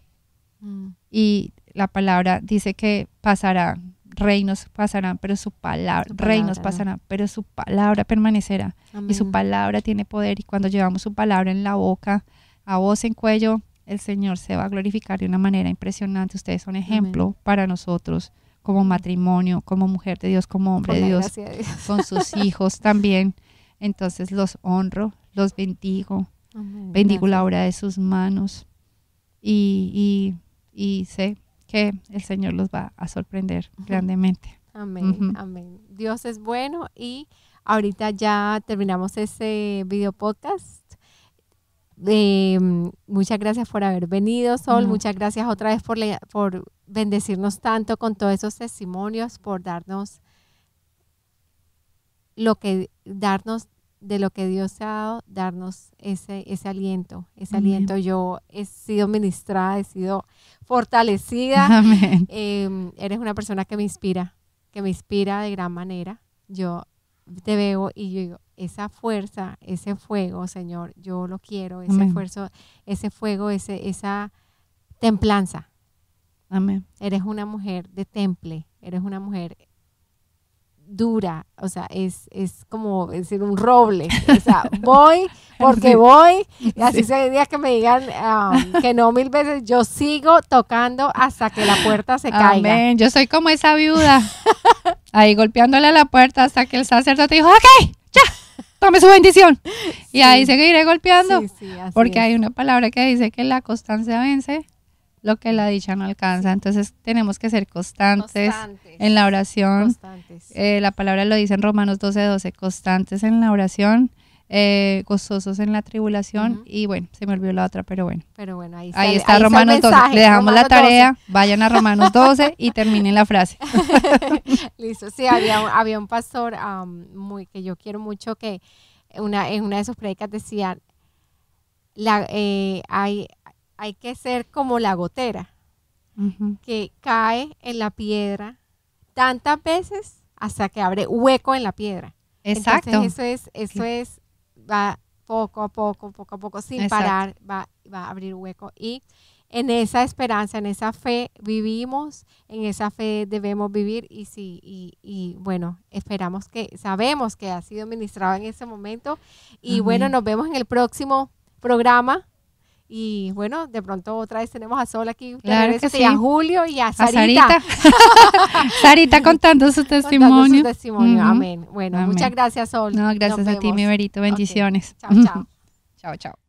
S1: Mm.
S2: Y la palabra dice que pasará, reinos pasarán, pero su palabra,
S1: Su
S2: reinos pasarán, pero su palabra permanecerá. Y su palabra tiene poder. Y cuando llevamos su palabra en la boca, a voz en cuello, el Señor se va a glorificar de una manera impresionante. Ustedes son ejemplo para nosotros como matrimonio, como mujer de Dios, como hombre de Dios, con sus hijos también. Entonces los honro, los bendigo,
S1: Amén.
S2: bendigo la obra de sus manos y, y, y sé que el Señor los va a sorprender grandemente.
S1: Amén, amén. Dios es bueno y ahorita ya terminamos ese video podcast. Eh, muchas gracias por haber venido, Sol. Muchas gracias otra vez por, le- por bendecirnos tanto con todos esos testimonios, por darnos lo que darnos de lo que Dios ha dado, darnos ese, ese aliento, ese
S2: Amén.
S1: aliento. Yo he sido ministrada, he sido fortalecida.
S2: Amén.
S1: Eh, eres una persona que me inspira, que me inspira de gran manera. Yo te veo y yo digo, esa fuerza, ese fuego, Señor, yo lo quiero, ese
S2: Amén.
S1: esfuerzo, ese fuego, ese, esa templanza.
S2: Amén.
S1: Eres una mujer de temple, eres una mujer dura, o sea, es, es como decir un roble. O sea, voy porque
S2: Sí.
S1: voy, y así
S2: Sí.
S1: se que me digan um, que no mil veces, yo sigo tocando hasta que la puerta se caiga.
S2: Amén. Yo soy como esa viuda. Ahí golpeándole a la puerta hasta que el sacerdote dijo, ok, ya, tome su bendición. Y ahí seguiré golpeando. Porque
S1: es.
S2: hay una palabra que dice que la constancia vence lo que la dicha no alcanza. Entonces tenemos que ser constantes,
S1: Constantes,
S2: en la oración.
S1: constantes.
S2: Eh, la palabra lo dice en Romanos 12, 12, constantes en la oración, eh, gozosos en la tribulación. Y bueno, se me olvidó la otra, pero bueno.
S1: Pero bueno, ahí,
S2: Ahí
S1: sale-
S2: está
S1: el
S2: Romanos 12.
S1: mensaje,
S2: Le dejamos la
S1: 12.
S2: tarea, vayan a Romanos 12 y terminen la frase.
S1: Listo, sí, había, un- había un pastor muy que yo quiero mucho que una, en una de sus predicas decía, la, eh, hay, hay que ser como la gotera que cae en la piedra tantas veces hasta que abre hueco en la piedra.
S2: Exacto.
S1: Entonces eso es, eso es, va poco a poco, poco a poco, sin
S2: Exacto.
S1: parar, va, va a abrir hueco. Y en esa esperanza, en esa fe vivimos, en esa fe debemos vivir y sí, y, y bueno, esperamos que, sabemos que ha sido ministrado en ese momento. Y
S2: Amén.
S1: bueno, nos vemos en el próximo programa. Y bueno, de pronto otra vez tenemos a Sol aquí,
S2: Claro que
S1: y a
S2: sí.
S1: Julio y a
S2: A
S1: Sarita.
S2: Sarita. Sarita contando su
S1: contando su
S2: testimonio.
S1: Amén. Bueno,
S2: Amén.
S1: muchas gracias, Sol.
S2: No,
S1: Nos
S2: gracias a ti, mi
S1: vemos.
S2: Berito. Bendiciones.
S1: Chao, chao.
S2: chao, chao.